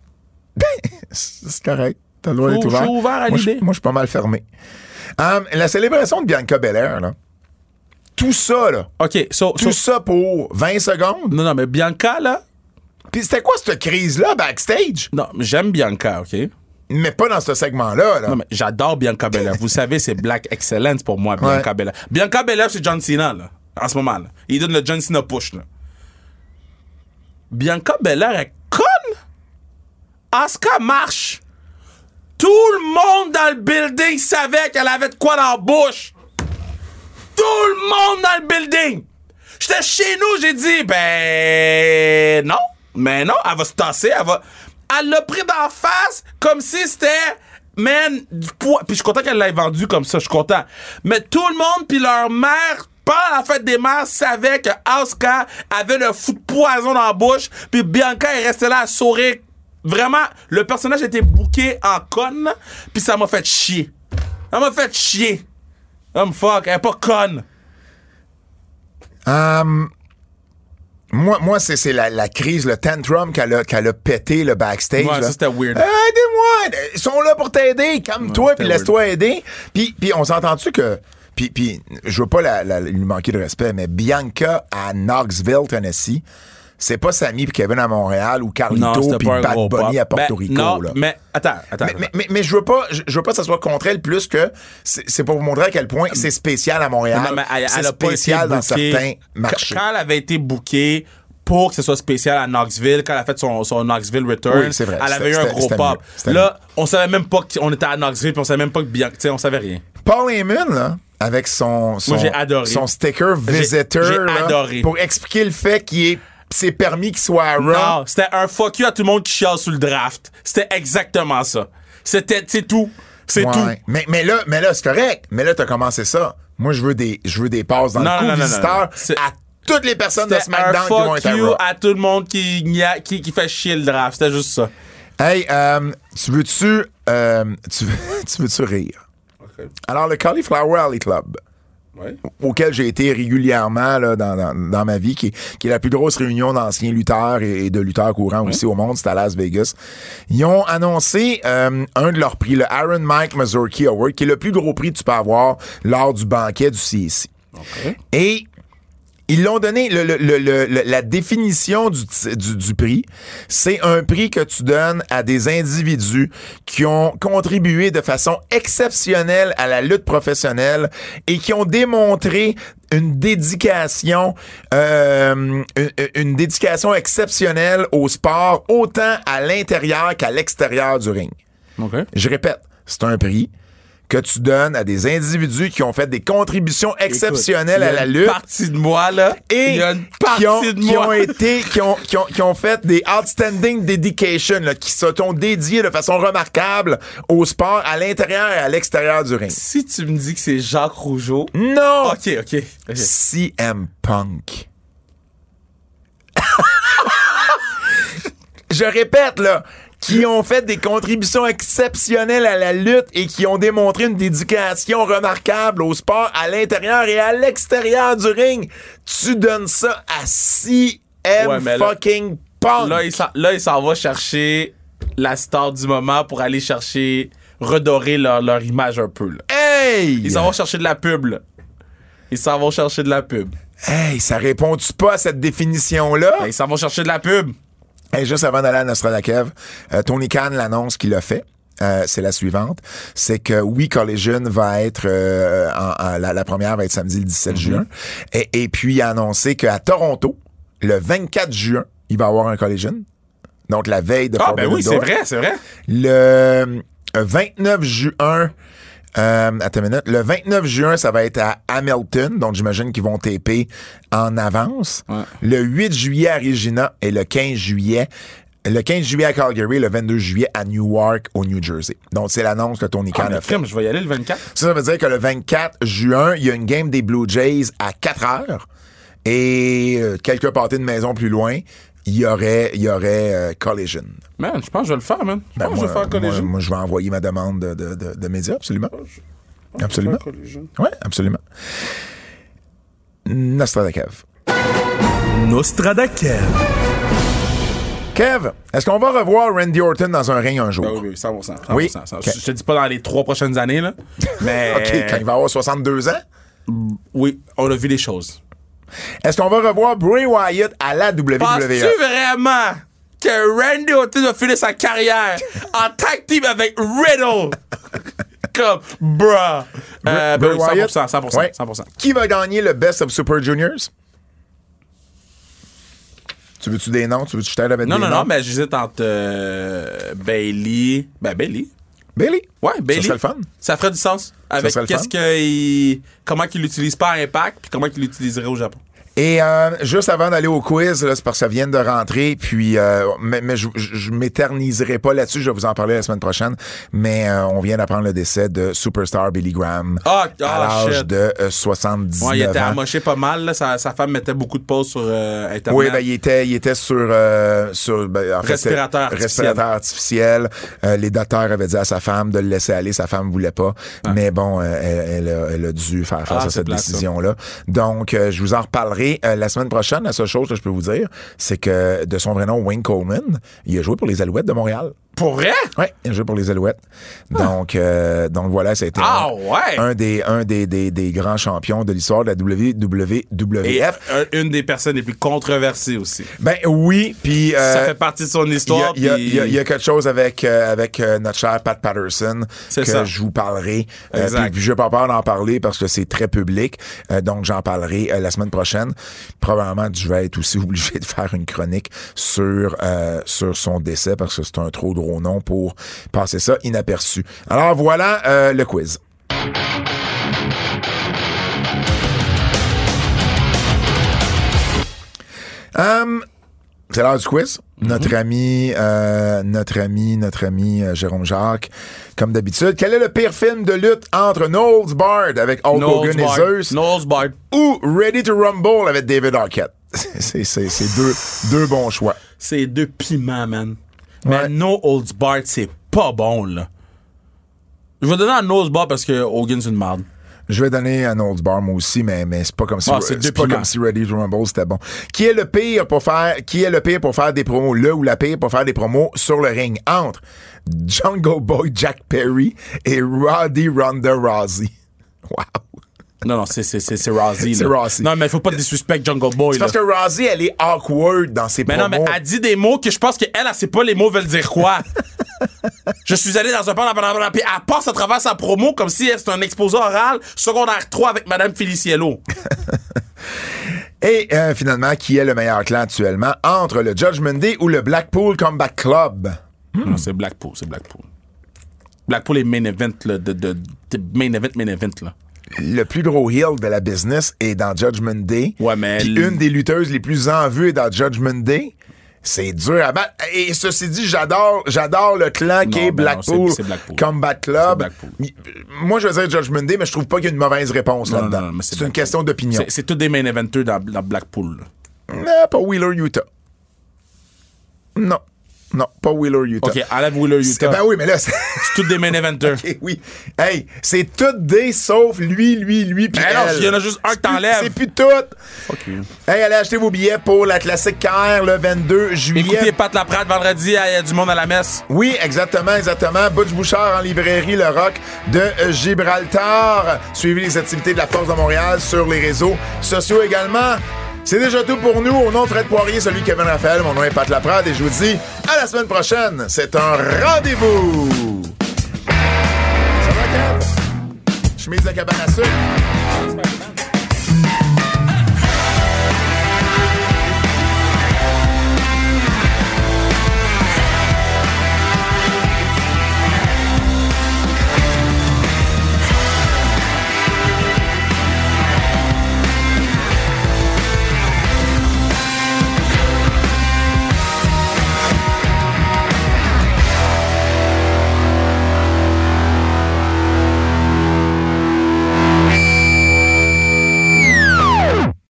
C'est correct. T'as le droit d'être Je suis ouvert. ouvert à Moi, je- l'idée. Moi, je suis pas mal fermé. Hum, la célébration de Bianca Belair, là. Tout ça, là. OK, so, Tout so- ça pour 20 secondes. non, non, mais Bianca, là, Puis c'était quoi cette crise-là backstage? non, mais j'aime Bianca, OK? Mais pas dans ce segment-là, là. Non, mais j'adore Bianca Belair. Vous savez, c'est Black Excellence pour moi, Bianca Ouais. Belair. Bianca Belair, c'est John Cena, là, en ce moment. Là. Il donne le John Cena push. Là. Bianca Belair est conne. Asuka marche. Tout le monde dans le building savait qu'elle avait de quoi dans la bouche. Tout le monde dans le building. J'étais chez nous, j'ai dit, ben non. Mais non, elle va se tasser, elle va. Elle l'a pris d'en face comme si c'était, man, du poids. Puis je suis content qu'elle l'ait vendu comme ça, je suis content. Mais tout le monde, puis leur mère, pendant la fête des mères, savait que Asuka avait le fou de poison dans la bouche, puis Bianca est restée là à sourire. Vraiment, le personnage était bouqué en conne, puis ça m'a fait chier. Ça m'a fait chier. Homme fuck, elle est pas conne. Hum, moi, moi c'est c'est la, la crise, le tantrum qu'elle a, qu'elle a pété le backstage. Ouais, là. ça, c'était weird. Euh, Aidez-moi! Ils sont là pour t'aider. Calme-toi, Ouais, puis laisse-toi aider. Puis, puis on s'entend-tu que... Puis, puis je veux pas la- la- lui manquer de respect, mais Bianca à Knoxville, Tennessee, C'est pas Sammy puis Kevin à Montréal ou Carlito puis Bad Bunny à Porto Ben, Rico. non, là. mais attends, attends. Mais, mais, mais, mais je veux pas, je, je veux pas que ça soit contre elle plus que c'est pour vous montrer à quel point c'est spécial à Montréal. Non, mais elle, elle a pas été spécial dans bookée. certains marchés. Quand elle avait été bookée pour que ce soit spécial à Knoxville, quand elle a fait son, son Knoxville Return, Oui, c'est vrai. elle avait eu un gros pop. Là, on savait même pas qu'on était à Knoxville, puis on savait même pas que Bianca, tu sais, on savait rien. Paul Heyman, là, avec son, adoré. son sticker visitor, j'ai là, adoré. pour expliquer le fait qu'il est c'est permis qu'il soit à Raw. Non, c'était un fuck you à tout le monde qui chiale sous le draft. C'était exactement ça. C'était, c'est tout. C'est Ouais. tout. Mais, mais là, mais là c'est correct. Mais là, t'as commencé ça. Moi, je veux des, je veux des passes dans Non, le coup non, non, visiteur à toutes les personnes de un SmackDown qui vont être à you à tout le monde qui, qui, qui fait chier le draft. C'était juste ça. Hey, euh, tu veux-tu, euh, tu, veux- tu veux-tu rire? Alors, le Cauliflower Alley Club, auquel j'ai été régulièrement là, dans, dans, dans ma vie, qui est, qui est la plus grosse réunion d'anciens lutteurs et, et de lutteurs courants aussi au monde, c'est à Las Vegas. Ils ont annoncé euh, un de leurs prix, le Aaron Mike Mazurki Award, qui est le plus gros prix que tu peux avoir lors du banquet du CSI. Et ils l'ont donné, le- le- le- la définition du, du, du prix, c'est un prix que tu donnes à des individus qui ont contribué de façon exceptionnelle à la lutte professionnelle et qui ont démontré une dédication, euh, une, une dédication exceptionnelle au sport, autant à l'intérieur qu'à l'extérieur du ring. OK. Je répète, c'est un prix que tu donnes à des individus qui ont fait des contributions exceptionnelles à la lutte partie de moi, là. et y a une partie qui ont, de qui moi. ont été qui ont, qui ont, qui ont fait des outstanding dedication là, qui se sont dédiés de façon remarquable au sport à l'intérieur et à l'extérieur du ring. Si tu me dis que c'est Jacques Rougeau. Non, OK, OK. ok. CM Punk. Je répète là, qui ont fait des contributions exceptionnelles à la lutte et qui ont démontré une dédication remarquable au sport à l'intérieur et à l'extérieur du ring. Tu donnes ça à CM Ouais, fucking Punk. Là, il s'en- va chercher la star du moment pour aller chercher, redorer leur, leur image un peu. Là. hey! Ils s'en vont chercher de la pub. Là. Ils s'en vont chercher de la pub. Hey, ça répond-tu pas à cette définition-là? Ils s'en vont chercher de la pub. Hey, juste avant d'aller à Nostradakev, euh, Tony Khan l'annonce qu'il a fait. euh, c'est la suivante. C'est que oui, Collision va être euh, en- en- la, la première va être samedi le 17 juin. Et, et puis il a annoncé qu'à Toronto, le 24 juin, il va y avoir un Collision. Donc la veille de Ah, ben oui, c'est vrai, c'est vrai. Le euh, 29 juin, euh, attends une minute. Le 29 juin, ça va être à Hamilton, donc j'imagine qu'ils vont taper en avance. Ouais. Le 8 juillet à Regina et le 15 juillet. Le 15 juillet à Calgary, le 22 juillet à Newark, au New Jersey. Donc, c'est l'annonce que Tony Khan Ah, a fait. crime, je vais y aller le 24. Ça, ça veut dire que le 24 juin, il y a une game des Blue Jays à 4 heures. Et euh, quelques pâtés de maison plus loin, il y aurait, il y aurait euh, Collision. Man, je pense que je vais le faire, man. Je Ben, pense que je vais moi, faire Collision. moi, moi, je vais envoyer ma demande de, de, de- de médias, absolument. Absolument. Je. Oui, absolument. Nostradakev. Nostradakev. Kev, est-ce qu'on va revoir Randy Orton dans un ring un jour? Ah oui, oui, 100%. 100%, Oui. 100%. Ok. Je te dis pas dans les trois prochaines années, là. Mais. OK, quand il va avoir 62 ans? Oui, on a vu des choses. Est-ce qu'on va revoir Bray Wyatt à la WWE? Penses-tu vraiment que Randy Orton va finir sa carrière en tag team avec Riddle? Comme, bruh. Euh, ben Bray oui, Wyatt? 100%, 100%, Ouais. 100%. Qui va gagner le Best of Super Juniors? Tu veux-tu des noms? Tu veux-tu que je t'aide avec Non, des non, noms? non, mais j'hésite entre euh, Bailey. Ben, Bailey. Bailey? Ouais, Bailey. Ça serait le fun. Ça ferait du sens. Avec qu'est-ce qu'il. Comment qu'il l'utilise pas à Impact, puis comment qu'il l'utiliserait au Japon. Et euh, juste avant d'aller au quiz, là, c'est parce que ça vient de rentrer, puis euh, mais, mais je, je, m'éterniserai pas là-dessus, je vais vous en parler la semaine prochaine. Mais euh, on vient d'apprendre le décès de superstar Billy Graham Ah, à ah, l'âge shit. de euh, 79 Ouais, il était amoché pas mal. Là. Sa, sa femme mettait beaucoup de pauses sur euh, Internet. Oui, ben, il était, il était sur, euh, sur ben, en fait, Respirateur artificiel. respirateur artificiel. Euh, les docteurs avaient dit à sa femme de le laisser aller. Sa femme voulait pas. Mais bon, euh, elle, elle a, elle a dû faire face Ah, à c'est cette plate, ça. décision-là. Donc, euh, je vous en reparlerai euh, la semaine prochaine. La seule chose que je peux vous dire, c'est que de son vrai nom, Wayne Coleman, il a joué pour les Alouettes de Montréal. Pour vrai? Oui, il a joué pour les Alouettes. Donc, euh, donc voilà, ça a été Ah, un, ouais. un des, un des, des, des grands champions de l'histoire de la WWF. Et un- une des personnes les plus controversées aussi. Ben oui, puis euh, ça fait partie de son histoire. il y a- y y quelque chose avec, euh, avec euh, notre cher Pat Patterson que ça. je vous parlerai. Euh, Exact. puis je n'ai pas peur d'en parler parce que c'est très public. Euh, donc j'en parlerai euh, la semaine prochaine. Probablement je vais être aussi obligé de faire une chronique sur, euh, sur son décès parce que c'est un trop gros nom pour passer ça inaperçu. Alors voilà euh, le quiz. Hum, c'est l'heure du quiz. Notre ami, euh, notre ami, notre ami euh, Jérôme Jacques, comme d'habitude. Quel est le pire film de lutte entre Knowles Bard avec Hulk Hogan et Zeus Knowles Bard. ou Ready to Rumble avec David Arquette? C'est, c'est, c'est deux, deux bons choix. C'est deux piments, man. Mais No Holds Barred, c'est pas bon, là. Je vais donner à Nose Bar parce que Hogan, c'est une merde. Je vais donner un Knowles Bar moi aussi, mais, mais c'est pas comme si Ah, c'est pas comme si Ready to Rumble c'était bon. Qui est le pire pour faire qui est le pire pour faire des promos, le ou la pire pour faire des promos sur le ring entre Jungle Boy Jack Perry et Roddy Ronda Rousey. Wow. Non, non, c'est, c'est, c'est, c'est Rousey, C'est. Rousey. Non, mais faut pas disrespect Jungle Boy, C'est parce que Rousey, elle est awkward dans ses Mais promos. non, mais elle dit des mots que je pense qu'elle, elle, sait pas les mots veulent dire quoi. je suis allé dans un bar, puis elle passe à travers sa promo comme si elle, c'est un exposé oral secondaire 3 avec Madame Feliciello. Et euh, finalement, qui est le meilleur clan actuellement entre le Judgment Day ou le Blackpool Combat Club? Non, c'est Blackpool, c'est Blackpool. Blackpool est main event, là, de, de, de main event, main event, là. Le plus gros heel de la business est dans Judgment Day. Ouais, mais Puis une des lutteuses les plus en vue est dans Judgment Day. C'est dur à battre. Et ceci dit, j'adore, j'adore le clan qui est ben Blackpool. Combat Club. Blackpool. Moi, je veux dire Judgment Day, mais je trouve pas qu'il y a une mauvaise réponse là-dedans. c'est une question d'opinion. C'est, tous des main eventers dans, Blackpool. Non, pas Wheeler Utah. Non. Non, pas Wheeler Utah. OK, enlève Wheeler Utah. Ben oui, mais là, c'est. C'est tous des main eventers. Ok, oui. Hey, c'est toutes des sauf lui, lui, lui, puis non, il y en a juste un que C'est plus- t'enlèves. C'est plus. Fuck you. Hey, allez acheter vos billets pour la classique KR le 22 juillet. Écoutez Pat Laprade vendredi, il y a du monde à la messe. Oui, exactement, exactement. Butch Bouchard en librairie Le Rock de euh, Gibraltar. Suivez les activités de la Force de Montréal sur les réseaux sociaux également. C'est déjà tout pour nous. Au nom de Fred Poirier, celui Kevin Raphaël, mon nom est Pat Laprade et je vous dis à la semaine prochaine. C'est un rendez-vous. Ça va? Chemise de cabane à sucre.